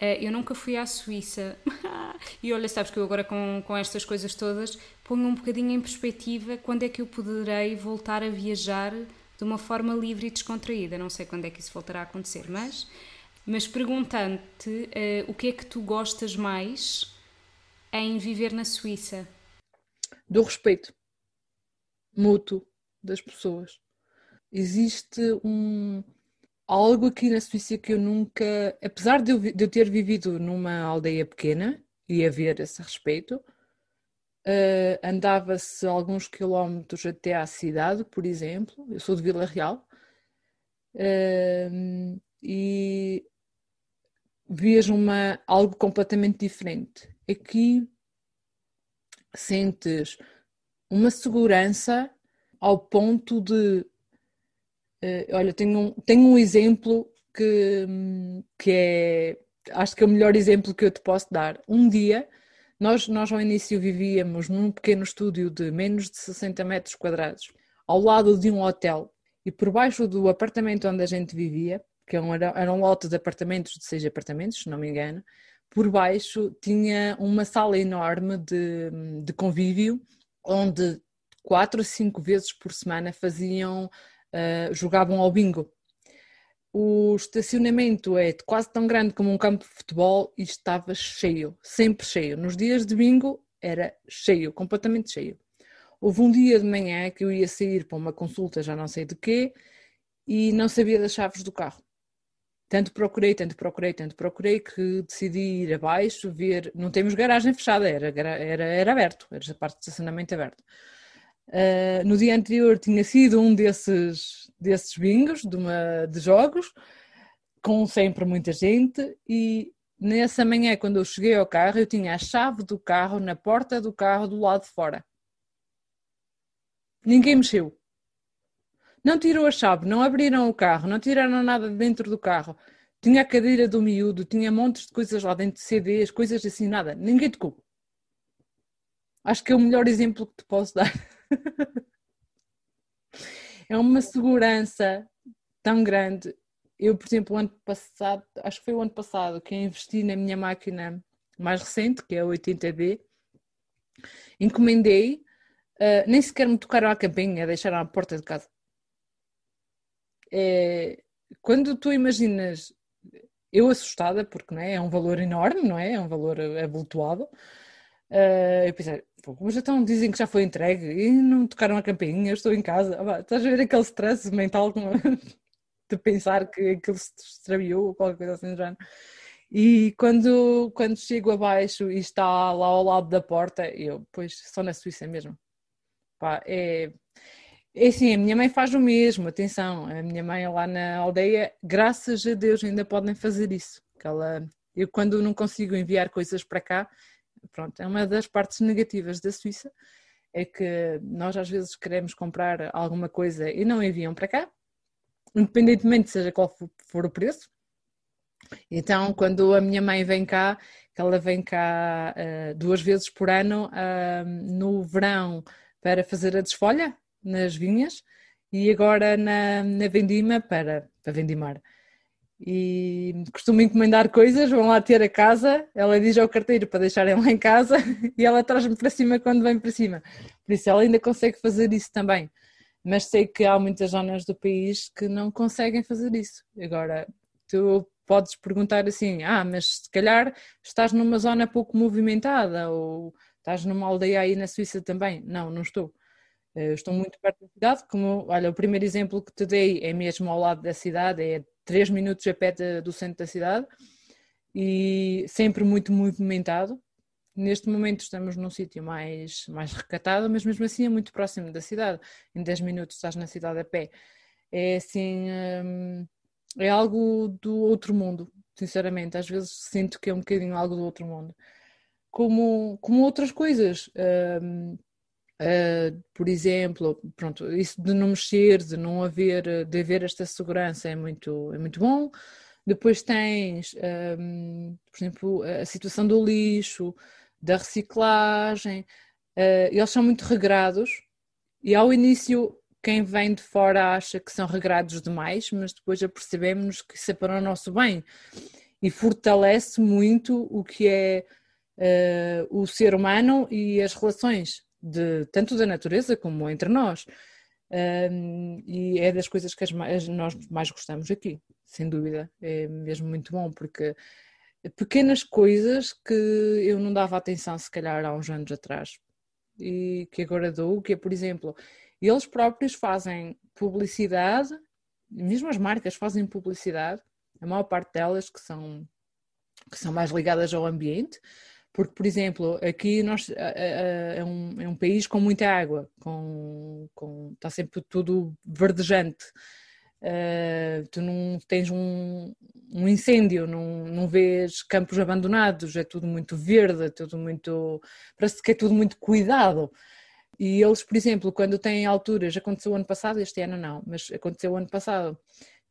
uh, eu nunca fui à Suíça. (laughs) e olha, sabes que eu agora com, com estas coisas todas ponho um bocadinho em perspectiva quando é que eu poderei voltar a viajar de uma forma livre e descontraída. Não sei quando é que isso voltará a acontecer, mas, mas perguntando-te uh, o que é que tu gostas mais em viver na Suíça? Do respeito mútuo das pessoas. Existe um algo aqui na Suíça que eu nunca, apesar de eu, de eu ter vivido numa aldeia pequena e haver esse respeito, uh, andava-se alguns quilómetros até à cidade, por exemplo. Eu sou de Vila Real. Uh, e vias uma, algo completamente diferente aqui sentes uma segurança ao ponto de. Uh, olha, tenho um, tenho um exemplo que, que é. Acho que é o melhor exemplo que eu te posso dar. Um dia, nós, nós ao início vivíamos num pequeno estúdio de menos de 60 metros quadrados, ao lado de um hotel, e por baixo do apartamento onde a gente vivia, que era, era um lote de apartamentos, de seis apartamentos, se não me engano, por baixo tinha uma sala enorme de, de convívio, onde quatro ou cinco vezes por semana faziam, uh, jogavam ao bingo. O estacionamento é quase tão grande como um campo de futebol e estava cheio, sempre cheio. Nos dias de bingo era cheio, completamente cheio. Houve um dia de manhã que eu ia sair para uma consulta, já não sei de quê, e não sabia das chaves do carro tanto procurei, tanto procurei, tanto procurei que decidi ir abaixo, ver. Não temos garagem fechada, era, era, era aberto, era a parte de estacionamento aberto. Uh, no dia anterior tinha sido um desses, desses bingos de, uma, de jogos, com sempre muita gente, e nessa manhã, quando eu cheguei ao carro, eu tinha a chave do carro na porta do carro do lado de fora. Ninguém mexeu. Não tirou a chave, não abriram o carro, não tiraram nada dentro do carro. Tinha a cadeira do miúdo, tinha montes de coisas lá dentro, CDs, coisas assim, nada. Ninguém tocou. Acho que é o melhor exemplo que te posso dar. (laughs) é uma segurança tão grande. Eu, por exemplo, o ano passado, acho que foi o ano passado, que investi na minha máquina mais recente, que é a 80D, encomendei, uh, nem sequer me tocaram a campainha, deixaram à porta de casa é, quando tu imaginas, eu assustada, porque não é, é um valor enorme, não é? É um valor avultuado. Uh, eu pensei, mas então dizem que já foi entregue e não tocaram a campainha, eu estou em casa. Ah, estás a ver aquele stress mental de (laughs) pensar que aquilo se extraviou ou qualquer coisa assim do género. E quando, quando chego abaixo e está lá ao lado da porta, eu, pois, só na Suíça mesmo. Pá, é, é assim, a minha mãe faz o mesmo, atenção, a minha mãe lá na aldeia, graças a Deus ainda podem fazer isso. Que ela, eu quando não consigo enviar coisas para cá, pronto, é uma das partes negativas da Suíça, é que nós às vezes queremos comprar alguma coisa e não enviam para cá, independentemente seja qual for o preço. Então, quando a minha mãe vem cá, ela vem cá uh, duas vezes por ano, uh, no verão, para fazer a desfolha nas vinhas e agora na, na vendima para, para vendimar. E costumo encomendar coisas, vão lá ter a casa, ela diz ao carteiro para deixarem lá em casa (laughs) e ela traz-me para cima quando vem para cima. Por isso ela ainda consegue fazer isso também. Mas sei que há muitas zonas do país que não conseguem fazer isso. Agora, tu podes perguntar assim: ah, mas se calhar estás numa zona pouco movimentada ou estás numa aldeia aí na Suíça também. Não, não estou. Eh, estou muito perto da cidade, como, olha, o primeiro exemplo que te dei é mesmo ao lado da cidade, é 3 minutos a pé do centro da cidade e sempre muito movimentado. Neste momento estamos num sítio mais, mais recatado, mas mesmo assim é muito próximo da cidade. Em 10 minutos estás na cidade a pé. É assim, hum, é algo do outro mundo, sinceramente. Às vezes sinto que é um bocadinho algo do outro mundo. Como, como outras coisas. Uh, uh, por exemplo, pronto, isso de não mexer, de não haver, de haver esta segurança é muito, é muito bom. Depois tens, um, por exemplo, a situação do lixo, da reciclagem. Uh, eles são muito regrados e ao início quem vem de fora acha que são regrados demais, mas depois apercebemos que isso é para o nosso bem e fortalece muito o que é uh, o ser humano e as relações, de, tanto da natureza como entre nós. Um, e é das coisas que as nós mais gostamos aqui, sem dúvida. É mesmo muito bom, porque pequenas coisas que eu não dava atenção, se calhar, há uns anos atrás, e que agora dou, que é, por exemplo, eles próprios fazem publicidade, mesmo as marcas fazem publicidade, a maior parte delas que são, que são mais ligadas ao ambiente, porque, por exemplo, aqui nós, é, um, é um país com muita água, com, com, está sempre tudo verdejante. Uh, tu não tens um, um incêndio, não, não vês campos abandonados, é tudo muito verde, é tudo muito. parece que é tudo muito cuidado. E eles, por exemplo, quando têm alturas, aconteceu ano passado, este ano não, mas aconteceu ano passado,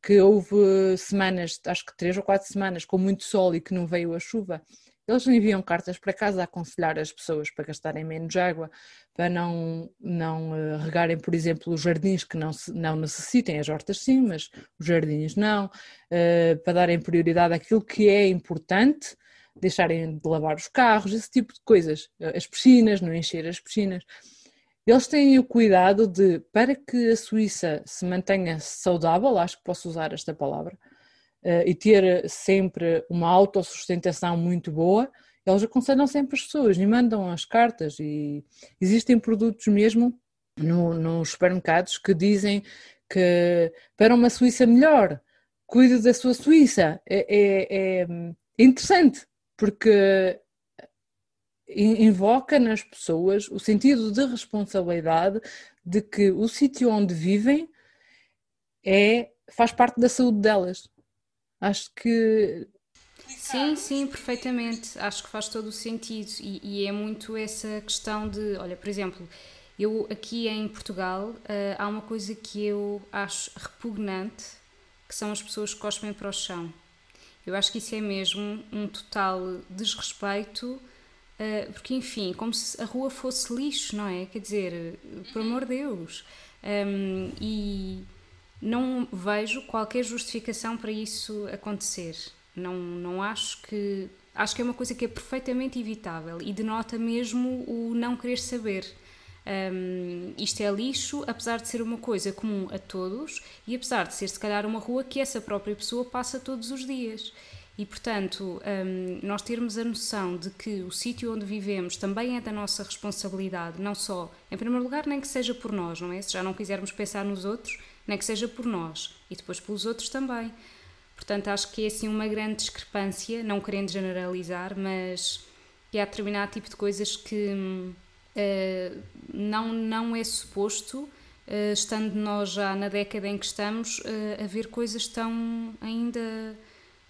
que houve semanas, acho que três ou quatro semanas, com muito sol e que não veio a chuva, eles enviam cartas para casa a aconselhar as pessoas para gastarem menos água, para não, não uh, regarem, por exemplo, os jardins que não, não necessitem, as hortas sim, mas os jardins não, uh, para darem prioridade àquilo que é importante, deixarem de lavar os carros, esse tipo de coisas, as piscinas, não encher as piscinas. Eles têm o cuidado de, para que a Suíça se mantenha saudável, acho que posso usar esta palavra, e ter sempre uma autossustentação muito boa, eles aconselham sempre as pessoas e mandam as cartas e existem produtos mesmo no, nos supermercados que dizem que para uma Suíça melhor, cuide da sua Suíça. É, é, é interessante, porque invoca nas pessoas o sentido de responsabilidade de que o sítio onde vivem é, faz parte da saúde delas. Acho que. Sim, sim, perfeitamente. Acho que faz todo o sentido. E, e é muito essa questão de. Olha, por exemplo, eu aqui em Portugal uh, há uma coisa que eu acho repugnante que são as pessoas que cospem para o chão. Eu acho que isso é mesmo um total desrespeito, uh, porque enfim, como se a rua fosse lixo, não é? Quer dizer, por amor de Deus. Um, e não vejo qualquer justificação para isso acontecer. Não, não acho que. Acho que é uma coisa que é perfeitamente evitável e denota mesmo o não querer saber. Um, isto é lixo, apesar de ser uma coisa comum a todos e apesar de ser, se calhar, uma rua que essa própria pessoa passa todos os dias. E, portanto, um, nós termos a noção de que o sítio onde vivemos também é da nossa responsabilidade, não só, em primeiro lugar, nem que seja por nós, não é? Se já não quisermos pensar nos outros, nem que seja por nós e depois pelos outros também. Portanto, acho que é assim uma grande discrepância, não querendo generalizar, mas que há determinado tipo de coisas que uh, não, não é suposto, uh, estando nós já na década em que estamos, uh, a ver coisas tão ainda,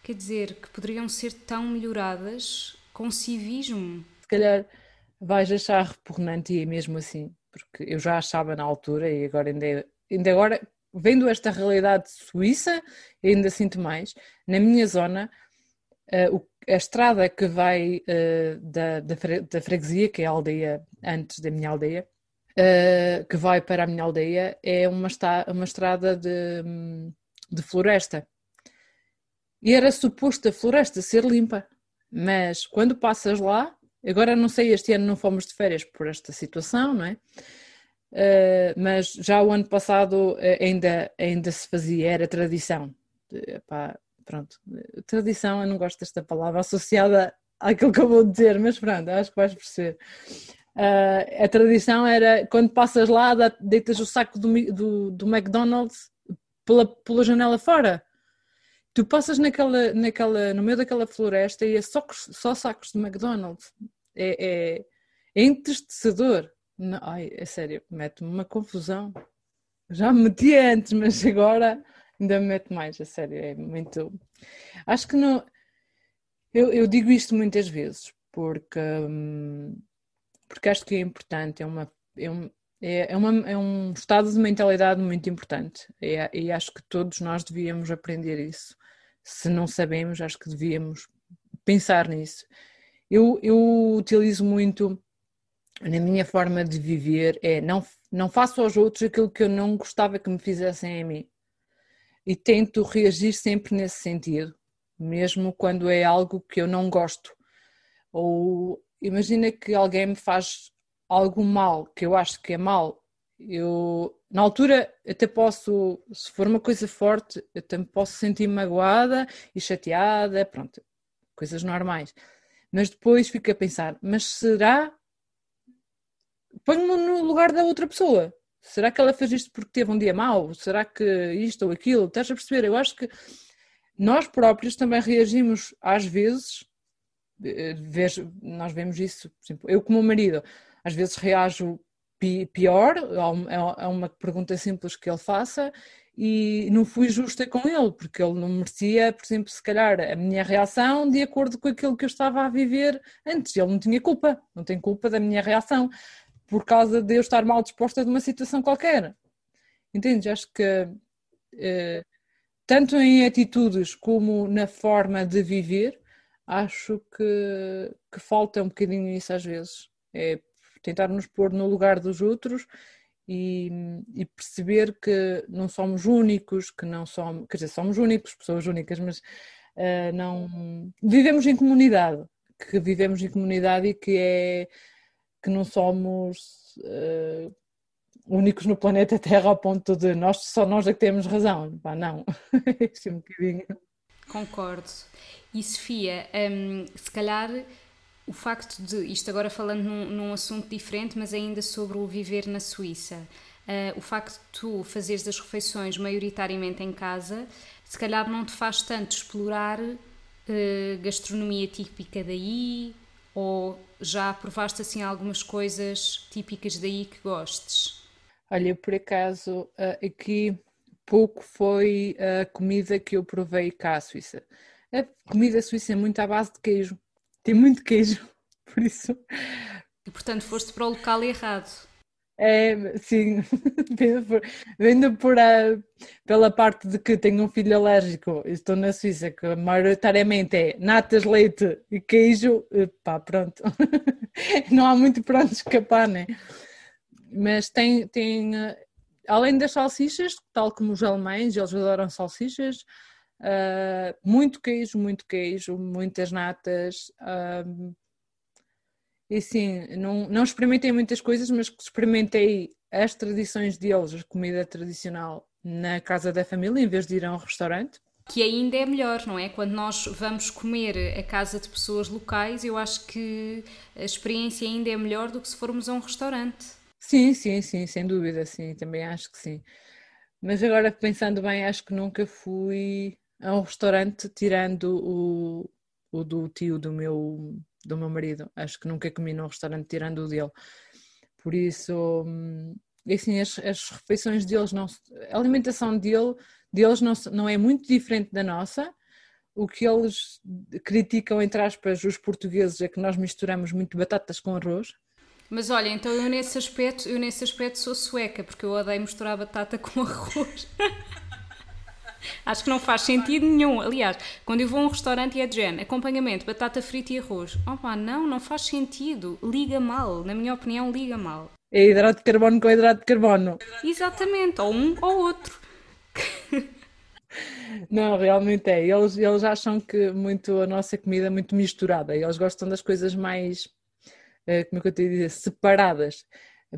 quer dizer, que poderiam ser tão melhoradas com civismo. Se calhar vais achar repugnante e é mesmo assim, porque eu já achava na altura e agora ainda, ainda agora vendo esta realidade suíça, ainda sinto mais. Na minha zona, uh, a estrada que vai uh, da, da, freguesia, que é a aldeia antes da minha aldeia, uh, que vai para a minha aldeia, é uma estrada de, de floresta. E era suposto a floresta ser limpa, mas quando passas lá, agora não sei, este ano não fomos de férias por esta situação, não é? Uh, mas já o ano passado uh, ainda, ainda se fazia, era tradição. Epá, pronto, tradição, eu não gosto desta palavra associada àquilo que eu vou dizer, mas pronto, acho que vais perceber. Uh, a tradição era quando passas lá, deitas o saco do, do, do McDonald's pela, pela janela fora. Tu passas naquela, naquela, no meio daquela floresta e é só, só sacos de McDonald's. É, é, é entristecedor. Não, ai, é sério, mete-me uma confusão. Já me metia antes, mas agora ainda me mete mais, a sério, é muito. Acho que não. Eu, eu digo isto muitas vezes, porque, hum, porque acho que é importante, é, uma, é, um, é, é, uma, é um estado de mentalidade muito importante é, e acho que todos nós devíamos aprender isso. Se não sabemos, acho que devíamos pensar nisso. Eu, eu utilizo muito na minha forma de viver é não, não faço aos outros aquilo que eu não gostava que me fizessem a mim. E tento reagir sempre nesse sentido, mesmo quando é algo que eu não gosto. Ou imagina que alguém me faz algo mal, que eu acho que é mal. Eu, na altura, até posso, se for uma coisa forte, eu também posso sentir magoada e chateada, pronto, coisas normais. Mas depois fico a pensar, mas será ponho-me no lugar da outra pessoa. Será que ela fez isto porque teve um dia mau? Será que isto ou aquilo? Estás a perceber? Eu acho que nós próprios também reagimos às vezes. Eh, nós vemos isso, por exemplo, eu como marido, às vezes reajo pior a uma pergunta simples que ele faça e não fui justa com ele, porque ele não merecia, por exemplo, se calhar a minha reação de acordo com aquilo que eu estava a viver antes. Ele não tinha culpa, não tem culpa da minha reação por causa de eu estar mal disposta de uma situação qualquer. Entendes? Acho que eh, tanto em atitudes como na forma de viver, acho que, que falta um bocadinho isso às vezes. É tentar nos pôr no lugar dos outros e, e, perceber que não somos únicos, que não somos, quer dizer, somos únicos, pessoas únicas, mas uh, não vivemos em comunidade, que vivemos em comunidade e que é que não somos uh, únicos no planeta Terra ao ponto de nós, só nós é que temos razão. Pá, não, (laughs) é um bocadinho. Concordo. E Sofia, um, se calhar o facto de, isto agora falando num, num, assunto diferente, mas ainda sobre o viver na Suíça, uh, o facto de tu fazeres as refeições maioritariamente em casa, se calhar não te faz tanto explorar uh, gastronomia típica daí, ou já provaste assim algumas coisas típicas daí que gostes? Olha, por acaso aqui pouco foi a comida que eu provei cá à Suíça. A comida suíça é muito à base de queijo. Tem muito queijo, (laughs) por isso. E portanto foste para o local errado. É, sim, (laughs) vendo por, a, pela parte de que tenho um filho alérgico e estou na Suíça, que maioritariamente é natas, leite e queijo, pá, pronto. (laughs) Não há muito para onde escapar, né? Mas tem, tem, além das salsichas, tal como os alemães, eles adoram salsichas, uh, muito queijo, muito queijo, muitas natas. Uh, e sim, não, não experimentei muitas coisas, mas experimentei as tradições deles, a comida tradicional, na casa da família, em vez de ir a um restaurante. Que ainda é melhor, não é? Quando nós vamos comer a casa de pessoas locais, eu acho que a experiência ainda é melhor do que se formos a um restaurante. Sim, sim, sim, sem dúvida, sim, também acho que sim. Mas agora pensando bem, acho que nunca fui a um restaurante tirando o, o do tio do meu, do meu marido. Acho que nunca comi num restaurante tirando o dele. Por isso, hum, assim, as, as refeições deles, não, a alimentação dele, deles não, não é muito diferente da nossa. O que eles criticam, entre aspas, os portugueses é que nós misturamos muito batatas com arroz. Mas olha, então eu nesse aspecto, eu nesse aspecto sou sueca, porque eu odeio misturar batata (laughs) com arroz. Acho que não faz sentido nenhum. Aliás, quando eu vou a um restaurante e é de género, acompanhamento, batata frita e arroz. Opa, não, não faz sentido. Liga mal. Na minha opinião, liga mal. É hidrato de carbono com hidrato de carbono. Exatamente, ou um ou outro. (laughs) Não, realmente é. Eles, eles acham que muito a nossa comida é muito misturada. Eles gostam das coisas mais, eh, como é que eu te dizer, separadas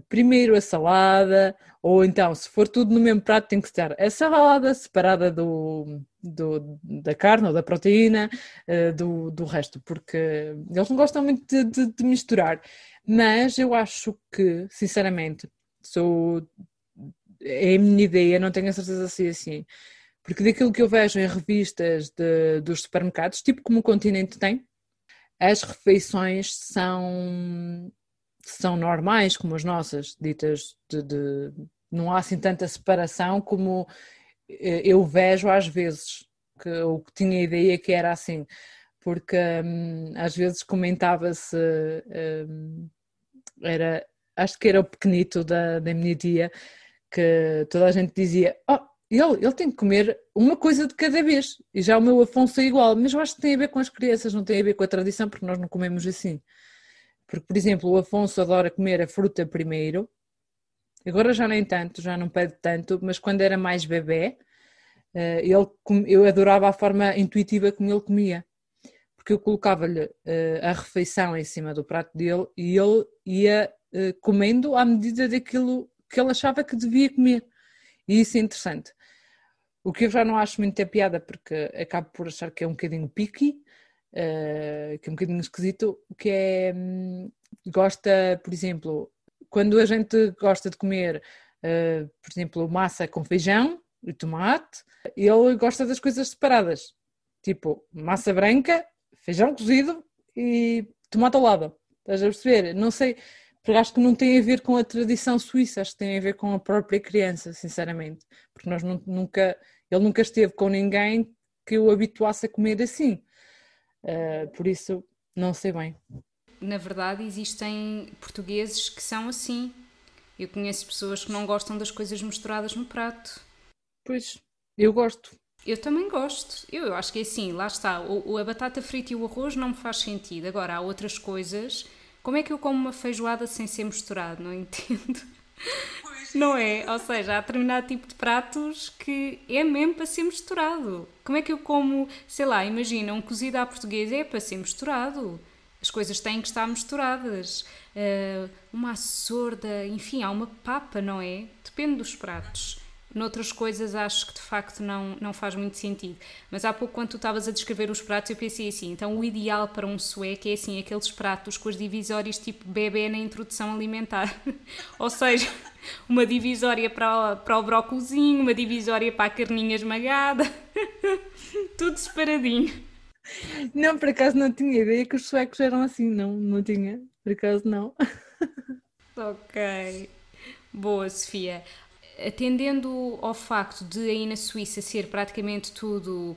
primeiro a salada, ou então, se for tudo no mesmo prato, tem que estar a salada separada do, do da carne ou da proteína, uh, do, do resto, porque eles não gostam muito de, de, de, misturar. Mas eu acho que, sinceramente, sou. É a minha ideia, não tenho a certeza se é assim. Porque daquilo que eu vejo em revistas de, dos supermercados, tipo como o continente tem, as refeições são são normais, como as nossas, ditas de, de não há assim tanta separação como eh, eu vejo às vezes, que eu tinha a ideia que era assim, porque hum, às vezes comentava-se, hum, era, acho que era o pequenito da, da minha tia, que toda a gente dizia, oh, ele, ele tem que comer uma coisa de cada vez, e já o meu Afonso é igual, mas eu acho que tem a ver com as crianças, não tem a ver com a tradição, porque nós não comemos assim. Porque, por exemplo, o Afonso adora comer a fruta primeiro, agora já nem tanto, já não pede tanto, mas quando era mais bebê, eh, ele, eu adorava a forma intuitiva como ele comia. Porque eu colocava-lhe eh, a refeição em cima do prato dele e ele ia eh, comendo à medida daquilo que ele achava que devia comer. E isso é interessante. O que eu já não acho muito piada, porque acabo por achar que é um bocadinho picky, uh, que é um bocadinho esquisito, que é, um, gosta, por exemplo, quando a gente gosta de comer, uh, por exemplo, massa com feijão e tomate, ele gosta das coisas separadas, tipo massa branca, feijão cozido e tomate ao lado. Estás a perceber? Não sei, porque acho que não tem a ver com a tradição suíça, acho que tem a ver com a própria criança, sinceramente. Porque nós nunca, ele nunca esteve com ninguém que o habituasse a comer assim. Uh, por isso, não sei bem. Na verdade, existem portugueses que são assim. Eu conheço pessoas que não gostam das coisas misturadas no prato. Pois, eu gosto. Eu também gosto. Eu, acho que é assim, lá está. O, a batata frita e o arroz não me faz sentido. Agora, há outras coisas. Como é que eu como uma feijoada sem ser misturado? Não (laughs) entendo. Não é? Ou seja, há determinado tipo de pratos que é mesmo para ser misturado. Como é que eu como, sei lá, imagina, um cozido à portuguesa é para ser misturado. As coisas têm que estar misturadas. Uh, uma sorda, enfim, há uma papa, não é? Depende dos pratos. Noutras coisas acho que de facto não, não faz muito sentido. Mas há pouco, quando tu estavas a descrever os pratos, eu pensei assim: então o ideal para um sueco é assim, aqueles pratos com as divisórias tipo bebê na introdução alimentar. (laughs) Ou seja, uma divisória para o, para o brócolizinho, uma divisória para a carninha esmagada, (laughs) tudo separadinho. Não, por acaso não tinha ideia que os suecos eram assim, não, não tinha, por acaso não. (laughs) Ok. Boa, Sofia atendendo ao facto de aí na Suíça ser praticamente tudo, uh,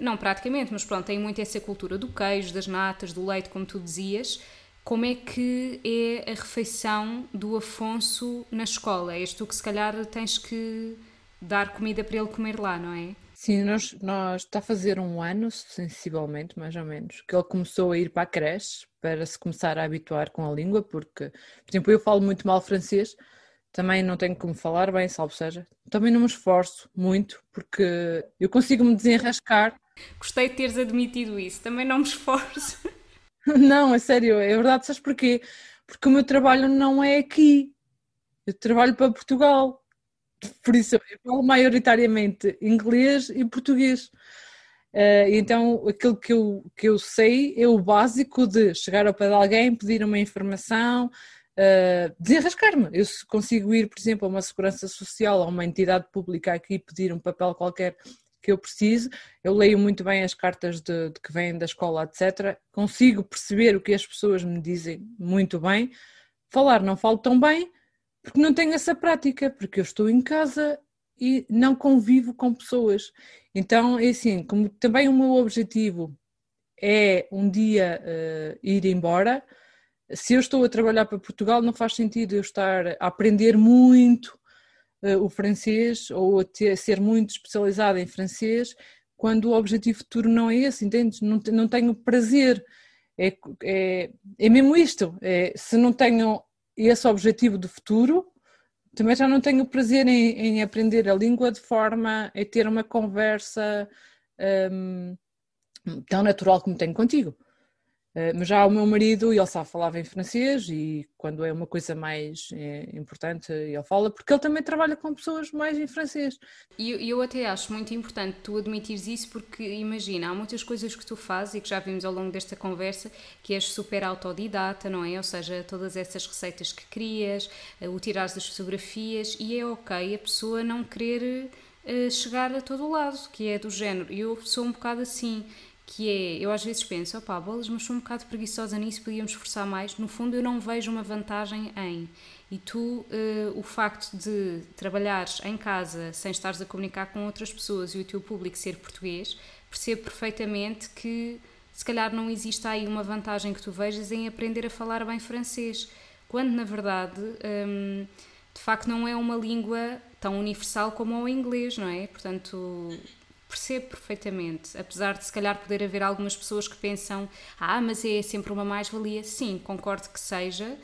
não praticamente, mas pronto, tem muito essa cultura do queijo, das natas, do leite, como tu dizias, como é que é a refeição do Afonso na escola? És tu que se calhar tens que dar comida para ele comer lá, não é? Sim, nós, nós está a fazer um ano, sensivelmente, mais ou menos, que ele começou a ir para a creche para se começar a habituar com a língua, porque, por exemplo, eu falo muito mal francês, também não tenho como falar bem, salvo seja. Também não me esforço muito, porque eu consigo me desenrascar. Gostei de teres admitido isso, também não me esforço. (laughs) Não, é sério, é verdade, sabes porquê? Porque o meu trabalho não é aqui. Eu trabalho para Portugal. Por isso eu falo maioritariamente inglês e português. Uh, então aquilo que eu, que eu sei é o básico de chegar ao pé de alguém, pedir uma informação, uh, desenrascar-me. Eu consigo ir, por exemplo, a uma segurança social, a uma entidade pública aqui pedir um papel qualquer que eu preciso. Eu leio muito bem as cartas de, de que vêm da escola, etc. Consigo perceber o que as pessoas me dizem muito bem. Falar não falo tão bem porque não tenho essa prática, porque eu estou em casa e não convivo com pessoas. Então, é assim, como também o meu objetivo é um dia uh, ir embora, se eu estou a trabalhar para Portugal, não faz sentido eu estar a aprender muito uh, o francês ou a, ter, ser muito especializada em francês, quando o objetivo futuro não é esse, entende? Não, não tenho prazer. É, é, é mesmo isto. É, se não tenho esse objetivo de futuro, também já não tenho prazer em, em aprender a língua de forma a ter uma conversa um, tão natural como tenho contigo. Eh, mas já o meu marido, ele só falava em francês e quando é uma coisa mais é, importante ele fala, porque ele também trabalha com pessoas mais em francês. E eu, eu, até acho muito importante tu admitires isso, porque imagina, há muitas coisas que tu fazes e que já vimos ao longo desta conversa, que és super autodidata, não é? Ou seja, todas essas receitas que crias, eh, o tirar das fotografias, e é ok a pessoa não querer chegar a todo lado, que é do género. Eu sou um bocado assim que é, eu às vezes penso, opá, bolas, mas sou um bocado preguiçosa nisso, podíamos esforçar mais. No fundo, eu não vejo uma vantagem em. E tu, uh, o facto de trabalhares em casa sem estares a comunicar com outras pessoas e o teu público ser português, percebo perfeitamente que se calhar não existe aí uma vantagem que tu vejas em aprender a falar bem francês, quando na verdade. Um, de facto, não é uma língua tão universal como o inglês, não é? Portanto, percebo perfeitamente, apesar de se calhar poder haver algumas pessoas que pensam, ah, mas é sempre uma mais-valia. Sim, concordo que seja,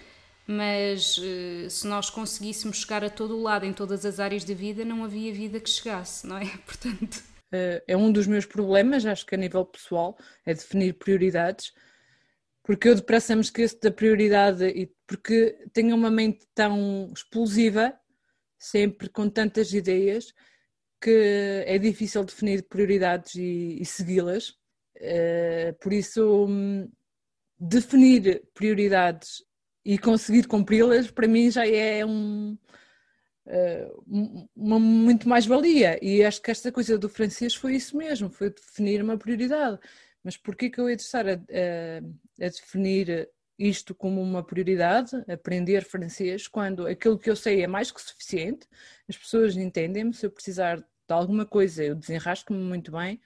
mas uh, se nós conseguíssemos chegar a todo o lado, em todas as áreas da vida, não havia vida que chegasse, não é? (laughs) Portanto. Uh, é um dos meus problemas, acho que a nível pessoal, é definir prioridades, porque eu depressa me esqueço da prioridade e porque tenho uma mente tão explosiva, sempre com tantas ideias, que é difícil definir prioridades e, e segui-las. Uh, por isso, um, definir prioridades e conseguir cumpri-las, para mim já é um, uh, uma muito mais valia. E acho que esta coisa do francês foi isso mesmo, foi definir uma prioridade. Mas porquê que eu ia estar a, a, a definir isto como uma prioridade, aprender francês, quando aquilo que eu sei é mais que suficiente, as pessoas entendem-me, se eu precisar de alguma coisa, eu desenrasco-me muito bem,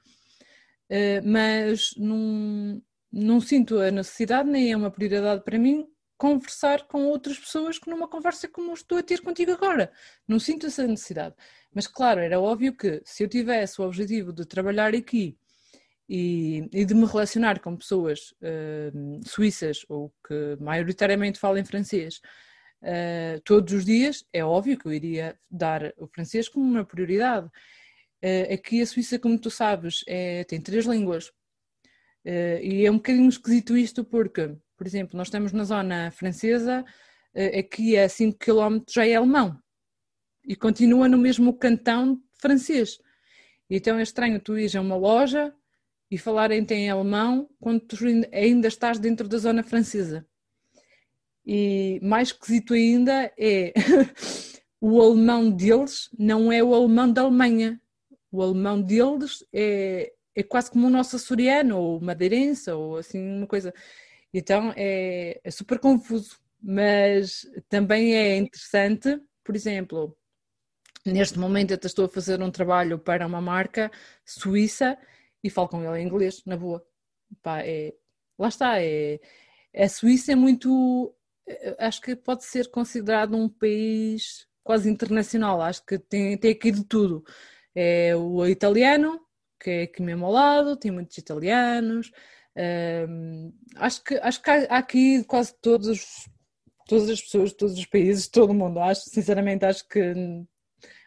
uh, mas não, não sinto a necessidade, nem é uma prioridade para mim, conversar com outras pessoas que numa conversa como estou a ter contigo agora. Não sinto essa necessidade. Mas claro, era óbvio que se eu tivesse o objetivo de trabalhar aqui e, e de me relacionar com pessoas uh, suíças ou que maioritariamente falam francês uh, todos os dias, é óbvio que eu iria dar o francês como uma prioridade. Uh, aqui a Suíça, como tu sabes, é, tem três línguas. Uh, e é um bocadinho esquisito isto porque, por exemplo, nós estamos na zona francesa, aqui a 5 km já é alemão. E continua no mesmo cantão francês. Então é estranho tu ires a uma loja e falarem em alemão quando tu ainda estás dentro da zona francesa. E mais esquisito ainda é (laughs) o alemão deles não é o alemão da Alemanha. O alemão deles é, é quase como o nosso açoriano ou madeirense ou assim uma coisa. Então é, é super confuso, mas também é interessante, por exemplo, neste momento eu estou a fazer um trabalho para uma marca suíça e falo com ele em inglês, na boa. Pá, é, lá está, é, a Suíça é muito acho que pode ser considerado um país quase internacional, acho que tem, tem aqui de tudo. É o italiano, que é aqui mesmo ao lado, tem muitos italianos. Um, acho que, acho que há aqui quase todos, todas as pessoas de todos os países, todo o mundo. Acho, sinceramente, acho que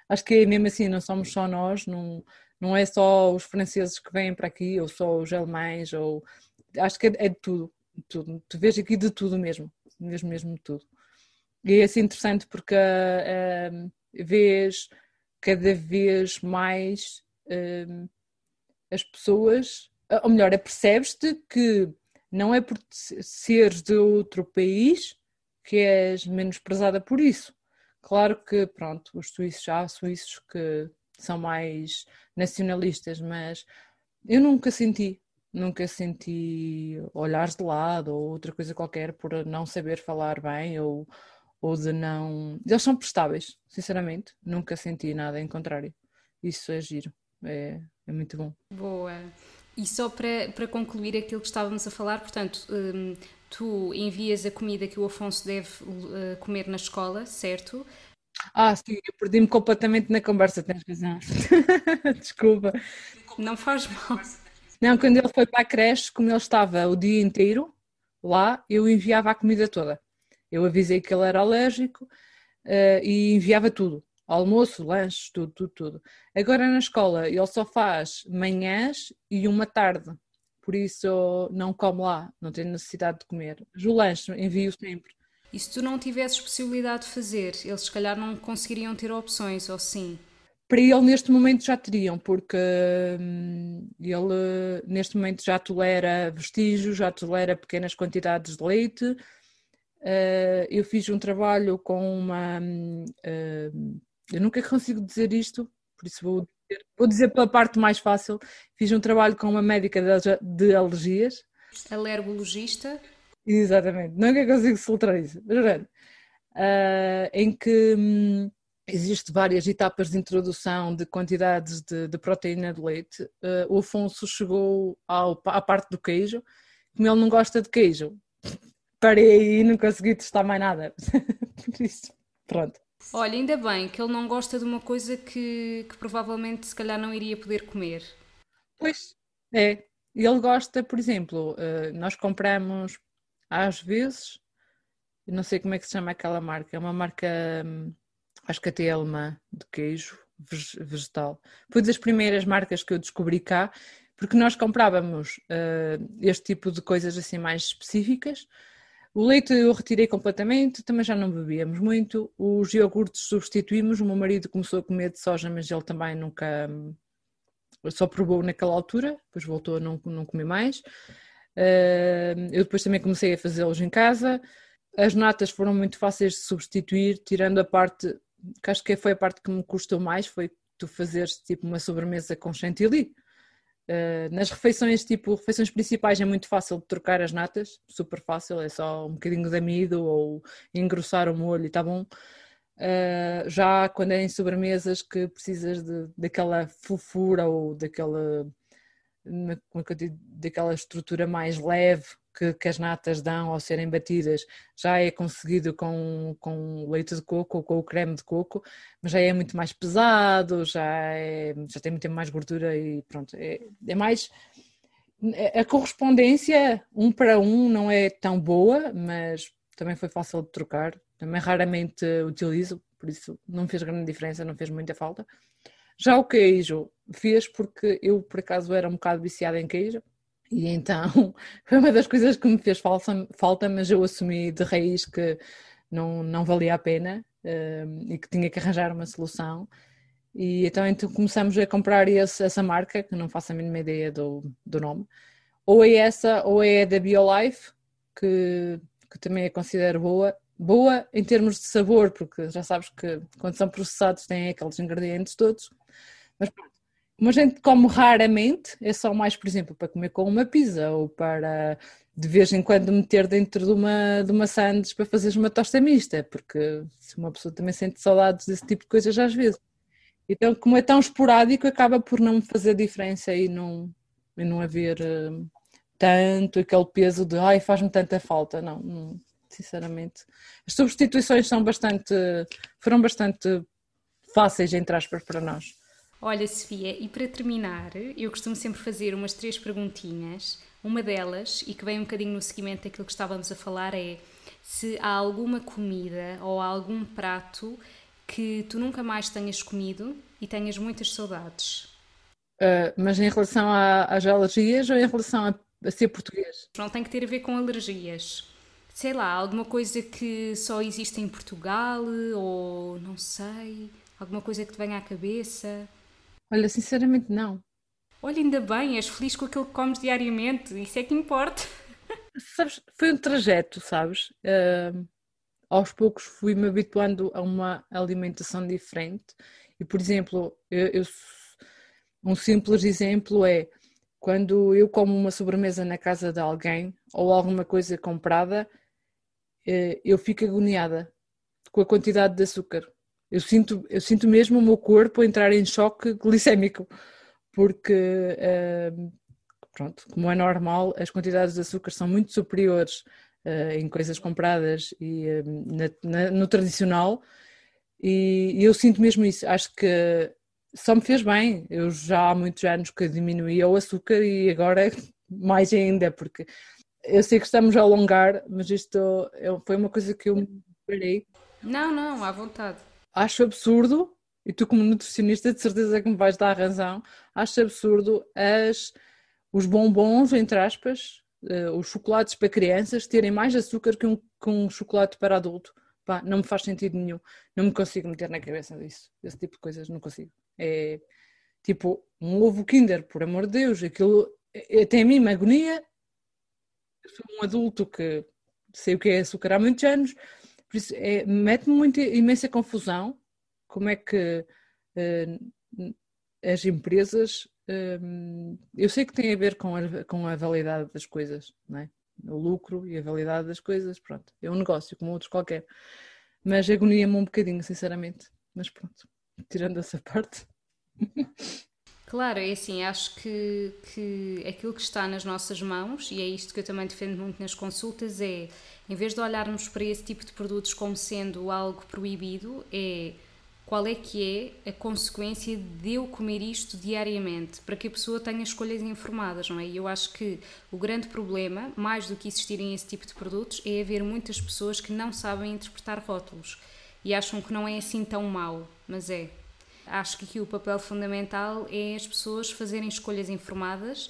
acho que é mesmo assim, não somos só nós, não, não é só os franceses que vêm para aqui, ou só os alemães, ou acho que é, é de tudo, tudo. Tu vês aqui de tudo mesmo mesmo, mesmo tudo. E é assim interessante porque uh, vês cada vez mais uh, as pessoas, ou melhor, percebes-te que não é por seres de outro país que és menosprezada por isso. Claro que, pronto, os suíços, há suíços que são mais nacionalistas, mas eu nunca senti, nunca senti olhares de lado ou outra coisa qualquer por não saber falar bem ou, ou de não. Eles são prestáveis, sinceramente, nunca senti nada em contrário. Isso é giro, é, é muito bom. Boa. E só para, para concluir aquilo que estávamos a falar, portanto, hum, tu envias a comida que o Afonso deve uh, comer na escola, certo? Ah, sim, eu perdi-me completamente na conversa, tens razão. (laughs) Desculpa. Não faz mal. Não, quando ele foi para a creche, como ele estava o dia inteiro lá, eu enviava a comida toda. Eu avisei que ele era alérgico uh, e enviava tudo. Almoço, lanches, tudo, tudo, tudo. Agora na escola ele só faz manhãs e uma tarde. Por isso não come lá, não tem necessidade de comer. Mas o lanche envio sempre. E se tu não tivesses possibilidade de fazer, eles se calhar não conseguiriam ter opções, ou sim? Para ele neste momento já teriam, porque hum, ele neste momento já tolera vestígios, já tolera pequenas quantidades de leite. Uh, eu fiz um trabalho com uma. Uh, eu nunca (laughs) consigo dizer isto, por isso vou dizer, vou dizer pela parte mais fácil. Fiz um trabalho com uma médica de, de alergias. Alergologista? Exatamente, nunca consigo soltar isso. Mas, uh, em que hum, existe várias etapas de introdução de quantidades de, de proteína de leite. Uh, o Afonso chegou ao, à parte do queijo, como ele não gosta de queijo, parei aí e não consegui testar mais nada. (laughs) Por isso, pronto. Olha, ainda bem que ele não gosta de uma coisa que, que provavelmente se calhar não iria poder comer. Pois, é. Ele gosta, por exemplo, uh, nós compramos às vezes, não sei como é que se chama aquela marca, é uma marca, hum, acho que até é alemã, de queijo vegetal. Foi das primeiras marcas que eu descobri cá, porque nós comprávamos uh, este tipo de coisas assim mais específicas. O leite eu retirei completamente, também já não bebíamos muito. Os iogurtes substituímos. O meu marido começou a comer de soja, mas ele também nunca. Hum, só provou naquela altura, depois voltou a não, não comer mais. Eu depois também comecei a fazê-los em casa. As natas foram muito fáceis de substituir, tirando a parte que acho que foi a parte que me custou mais, foi tu fazeres tipo uma sobremesa com chantilly. Uh, nas refeições, tipo, refeições principais é muito fácil de trocar as natas, super fácil, é só um bocadinho de amido ou engrossar o molho e está bom. Uh, já quando é em sobremesas que precisas de, daquela fofura ou daquela como é eu digo, daquela estrutura mais leve que, que, as natas dão ao serem batidas, já é conseguido com, com leite de coco ou com o creme de coco, mas já é muito mais pesado, já, é, já tem muito mais gordura e pronto, é, é mais a correspondência um para um não é tão boa, mas também foi fácil de trocar. Também raramente utilizo, por isso não fez grande diferença, não fez muita falta. Já o queijo fez porque eu, por acaso, era um bocado viciada em queijo. E então (laughs) foi uma das coisas que me fez falta, falta mas eu assumi de raiz que não, não valia a pena um, e que tinha que arranjar uma solução. E então, então começamos a comprar esse, essa marca, que não faço a mínima ideia do, do nome. Ou é essa, ou é da BioLife, que, que também a considero boa. Boa em termos de sabor, porque já sabes que quando são processados têm aqueles ingredientes todos. Mas pronto, como a gente come raramente, é só mais, por exemplo, para comer com uma pizza ou para de vez em quando meter dentro de uma, de uma sandes para fazeres uma tosta mista, porque se uma pessoa também sente saudades desse tipo de coisas às vezes. Então, como é tão esporádico, acaba por não fazer diferença e não, e não haver uh, tanto aquele peso de ai, faz-me tanta falta. Não, não, sinceramente. As substituições são bastante, foram bastante fáceis, entre aspas, para nós. Olha, Sofia, e para terminar, eu costumo sempre fazer umas três perguntinhas. Uma delas, e que vem um bocadinho no seguimento daquilo que estávamos a falar, é se há alguma comida ou algum prato que tu nunca mais tenhas comido e tenhas muitas saudades. Uh, mas em relação a, às alergias ou em relação a, a ser português? Não tem que ter a ver com alergias. Sei lá, alguma coisa que só existe em Portugal ou não sei, alguma coisa que te venha à cabeça. Olha, sinceramente não. Olha, ainda bem, és feliz com aquilo que comes diariamente, isso é que importa. (laughs) Sabes, foi um trajeto, sabes? Uh, aos poucos fui-me habituando a uma alimentação diferente. E, por exemplo, eu, eu, um simples exemplo é quando eu como uma sobremesa na casa de alguém ou alguma coisa comprada, eh, eu fico agoniada com a quantidade de açúcar. Eu sinto, eu sinto mesmo o meu corpo entrar em choque glicémico, porque, uh, pronto, como é normal, as quantidades de açúcar são muito superiores uh, em coisas compradas e uh, na, na, no tradicional, e, eu sinto mesmo isso. Acho que só me fez bem. Eu já há muitos anos que diminuí o açúcar e agora mais ainda, porque eu sei que estamos a alongar, mas isto foi uma coisa que eu me parei. Não, não, à vontade. Acho absurdo, e tu como nutricionista de certeza que me vais dar razão, acho absurdo as, os bombons, entre aspas, uh, os chocolates para crianças terem mais açúcar que um, que um chocolate para adulto. Pá, não me faz sentido nenhum. Não me consigo meter na cabeça disso. Esse tipo de coisas, não consigo. É tipo um ovo Kinder, por amor de Deus. Aquilo até a mim me agonia. Sou um adulto que sei o que é açúcar há muitos anos é, mete-me muita imensa confusão como é que uh, as empresas. Uh, eu sei que tem a ver com a, com a validade das coisas, não é? o lucro e a validade das coisas, pronto, é um negócio como outros qualquer. Mas agonia-me um bocadinho, sinceramente. Mas pronto, tirando essa (laughs) parte. Claro, é assim, acho que, que aquilo que está nas nossas mãos, e é isto que eu também defendo muito nas consultas, é em vez de olharmos para esse tipo de produtos como sendo algo proibido, é qual é que é a consequência de eu comer isto diariamente, para que a pessoa tenha escolhas informadas, não é? E eu acho que o grande problema, mais do que existirem esse tipo de produtos, é haver muitas pessoas que não sabem interpretar rótulos e acham que não é assim tão mau, mas é. Acho que aqui o papel fundamental é as pessoas fazerem escolhas informadas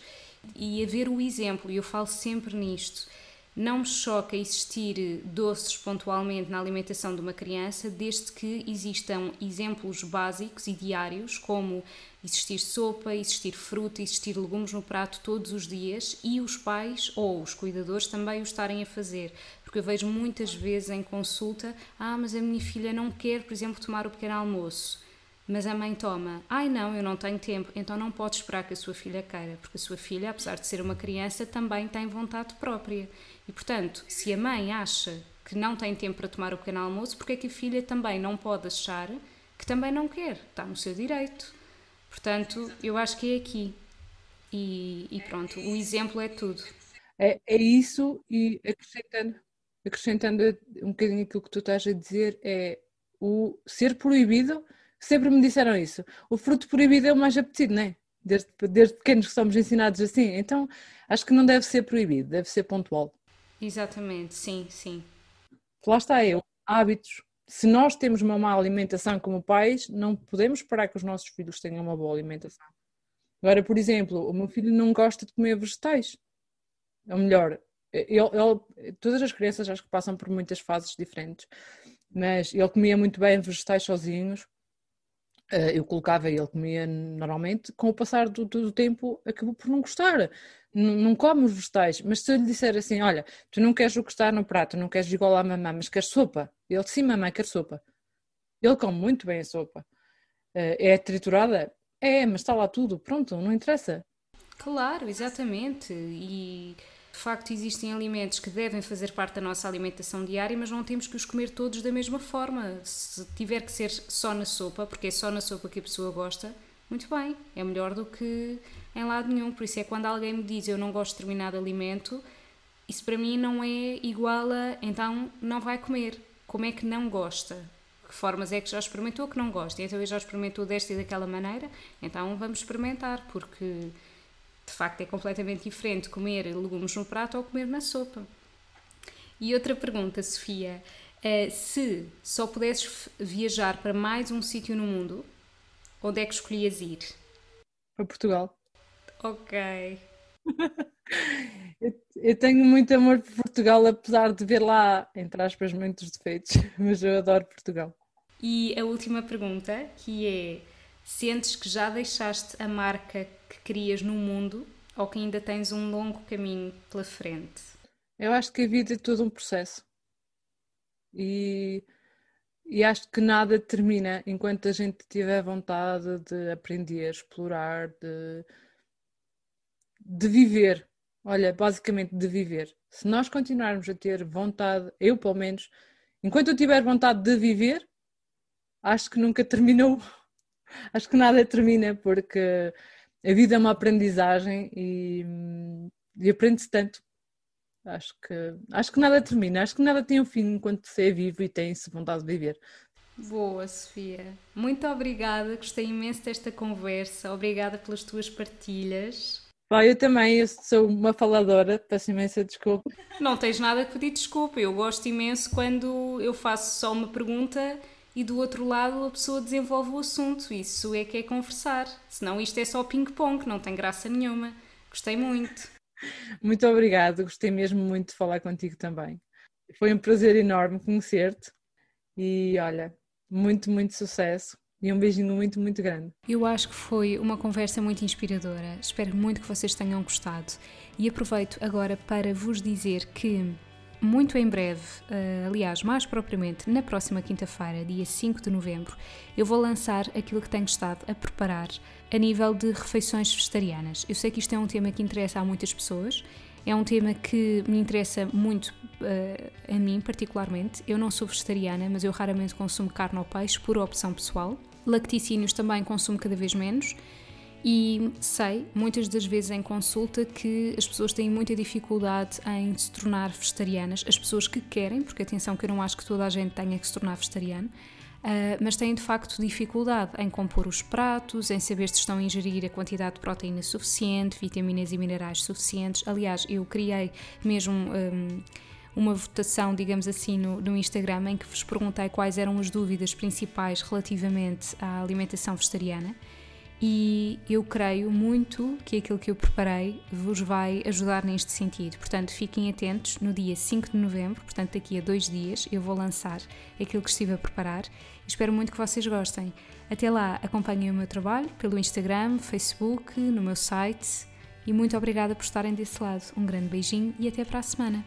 e haver o exemplo, e eu falo sempre nisto não me choca existir doces pontualmente na alimentação de uma criança, desde que existam exemplos básicos e diários, como existir sopa, existir fruta, existir legumes no prato todos os dias e os pais ou os cuidadores também o estarem a fazer. Porque eu vejo muitas vezes em consulta: ah, mas a minha filha não quer, por exemplo, tomar o pequeno almoço. Mas a mãe toma, ai não, eu não tenho tempo, então não pode esperar que a sua filha queira, porque a sua filha, apesar de ser uma criança, também tem vontade própria. E portanto, se a mãe acha que não tem tempo para tomar o pequeno almoço, porque é que a filha também não pode achar que também não quer? Está no seu direito. Portanto, eu acho que é aqui. E, e pronto, o exemplo é tudo. É, é isso, e acrescentando, acrescentando um bocadinho aquilo que tu estás a dizer, é o ser proibido. Sempre me disseram isso. O fruto proibido é o mais apetecido, não é? Desde, desde pequenos que somos ensinados assim. Então, acho que não deve ser proibido, deve ser pontual. Exatamente, sim, sim. Lá está eu, hábitos. Se nós temos uma má alimentação como pais, não podemos esperar que os nossos filhos tenham uma boa alimentação. Agora, por exemplo, o meu filho não gosta de comer vegetais. Ou melhor, ele, ele, todas as crianças acho que passam por muitas fases diferentes, mas ele comia muito bem vegetais sozinhos. Eh, eu colocava e ele comia normalmente. Com o passar do, do tempo, acabou por não gostar não, come os vegetais, mas se eu lhe disser assim, olha, tu não queres o que está no prato, não queres igual à mamãe, mas queres sopa? Ele, sim, mamãe, quer sopa. Ele come muito bem a sopa. Eh, é triturada? É, mas está lá tudo, pronto, não interessa. Claro, exatamente. E de facto existem alimentos que devem fazer parte da nossa alimentação diária, mas não temos que os comer todos da mesma forma. Se tiver que ser só na sopa, porque é só na sopa que a pessoa gosta, muito bem, é melhor do que em lado nenhum. Por isso é quando alguém me diz eu não gosto de determinado alimento, isso para mim não é igual a então não vai comer. Como é que não gosta? Que formas é que já experimentou que não gosta? Então eu já experimentou desta e daquela maneira, então vamos experimentar, porque de facto é completamente diferente comer legumes no prato ou comer na sopa. E outra pergunta, Sofia. Uh, se só pudesses viajar para mais um sítio no mundo, onde é que escolhias ir? Para Portugal. Ok. (laughs) eu, eu, tenho muito amor por Portugal, apesar de ver lá, entre aspas, muitos defeitos, (laughs) mas eu adoro Portugal. E a última pergunta, que é: sentes que já deixaste a marca que querias no mundo ou que ainda tens um longo caminho pela frente? Eu acho que a vida é todo um processo. E, e acho que nada termina enquanto a gente tiver vontade de aprender, explorar, de, de viver. Olha, basicamente de viver. Se nós continuarmos a ter vontade, eu pelo menos, enquanto eu tiver vontade de viver, acho que nunca (laughs) terminou. Acho que nada termina, porque a vida é uma aprendizagem e, e aprende-se tanto. Acho que, acho que nada termina, acho que nada tem um fim enquanto você é vivo e tem-se vontade de viver. Boa, Sofia. Muito obrigada, gostei imenso desta conversa. Obrigada pelas tuas partilhas. Eu também, eu sou uma faladora, peço imensa desculpa. Não tens nada que pedir desculpa, eu gosto imenso quando eu faço só uma pergunta e do outro lado a pessoa desenvolve o assunto. Isso é que é conversar. Senão isto é só ping-pong, não tem graça nenhuma. Gostei muito. (laughs) Muito obrigado, gostei mesmo muito de falar contigo também. Foi um prazer enorme conhecer-te e olha, muito, muito sucesso e um beijinho muito, muito grande. Eu acho que foi uma conversa muito inspiradora. Espero muito que vocês tenham gostado. E aproveito agora para vos dizer que muito em breve, uh, aliás, mais propriamente na próxima quinta-feira, dia 5 de novembro, eu vou lançar aquilo que tenho estado a preparar a nível de refeições vegetarianas. Eu sei que isto é um tema que interessa a muitas pessoas, é um tema que me interessa muito uh, a mim, particularmente. Eu não sou vegetariana, mas eu raramente consumo carne ou peixe por opção pessoal. Lacticínios também consumo cada vez menos. E sei, muitas das vezes em consulta, que as pessoas têm muita dificuldade em se tornar vegetarianas. As pessoas que querem, porque atenção que eu não acho que toda a gente tenha que se tornar vegetariano, uh, mas têm de facto dificuldade em compor os pratos, em saber se estão a ingerir a quantidade de proteína suficiente, vitaminas e minerais suficientes. Aliás, eu criei mesmo. Um, uma votação, digamos assim, no, no, Instagram em que vos perguntei quais eram as dúvidas principais relativamente à alimentação vegetariana e eu creio muito que aquilo que eu preparei vos vai ajudar neste sentido. Portanto, fiquem atentos no dia 5 de novembro, portanto, daqui a dois dias, eu vou lançar aquilo que estive a preparar. Espero muito que vocês gostem. Até lá, acompanhem o meu trabalho pelo Instagram, Facebook, no meu site e muito obrigada por estarem desse lado. Um grande beijinho e até para a semana.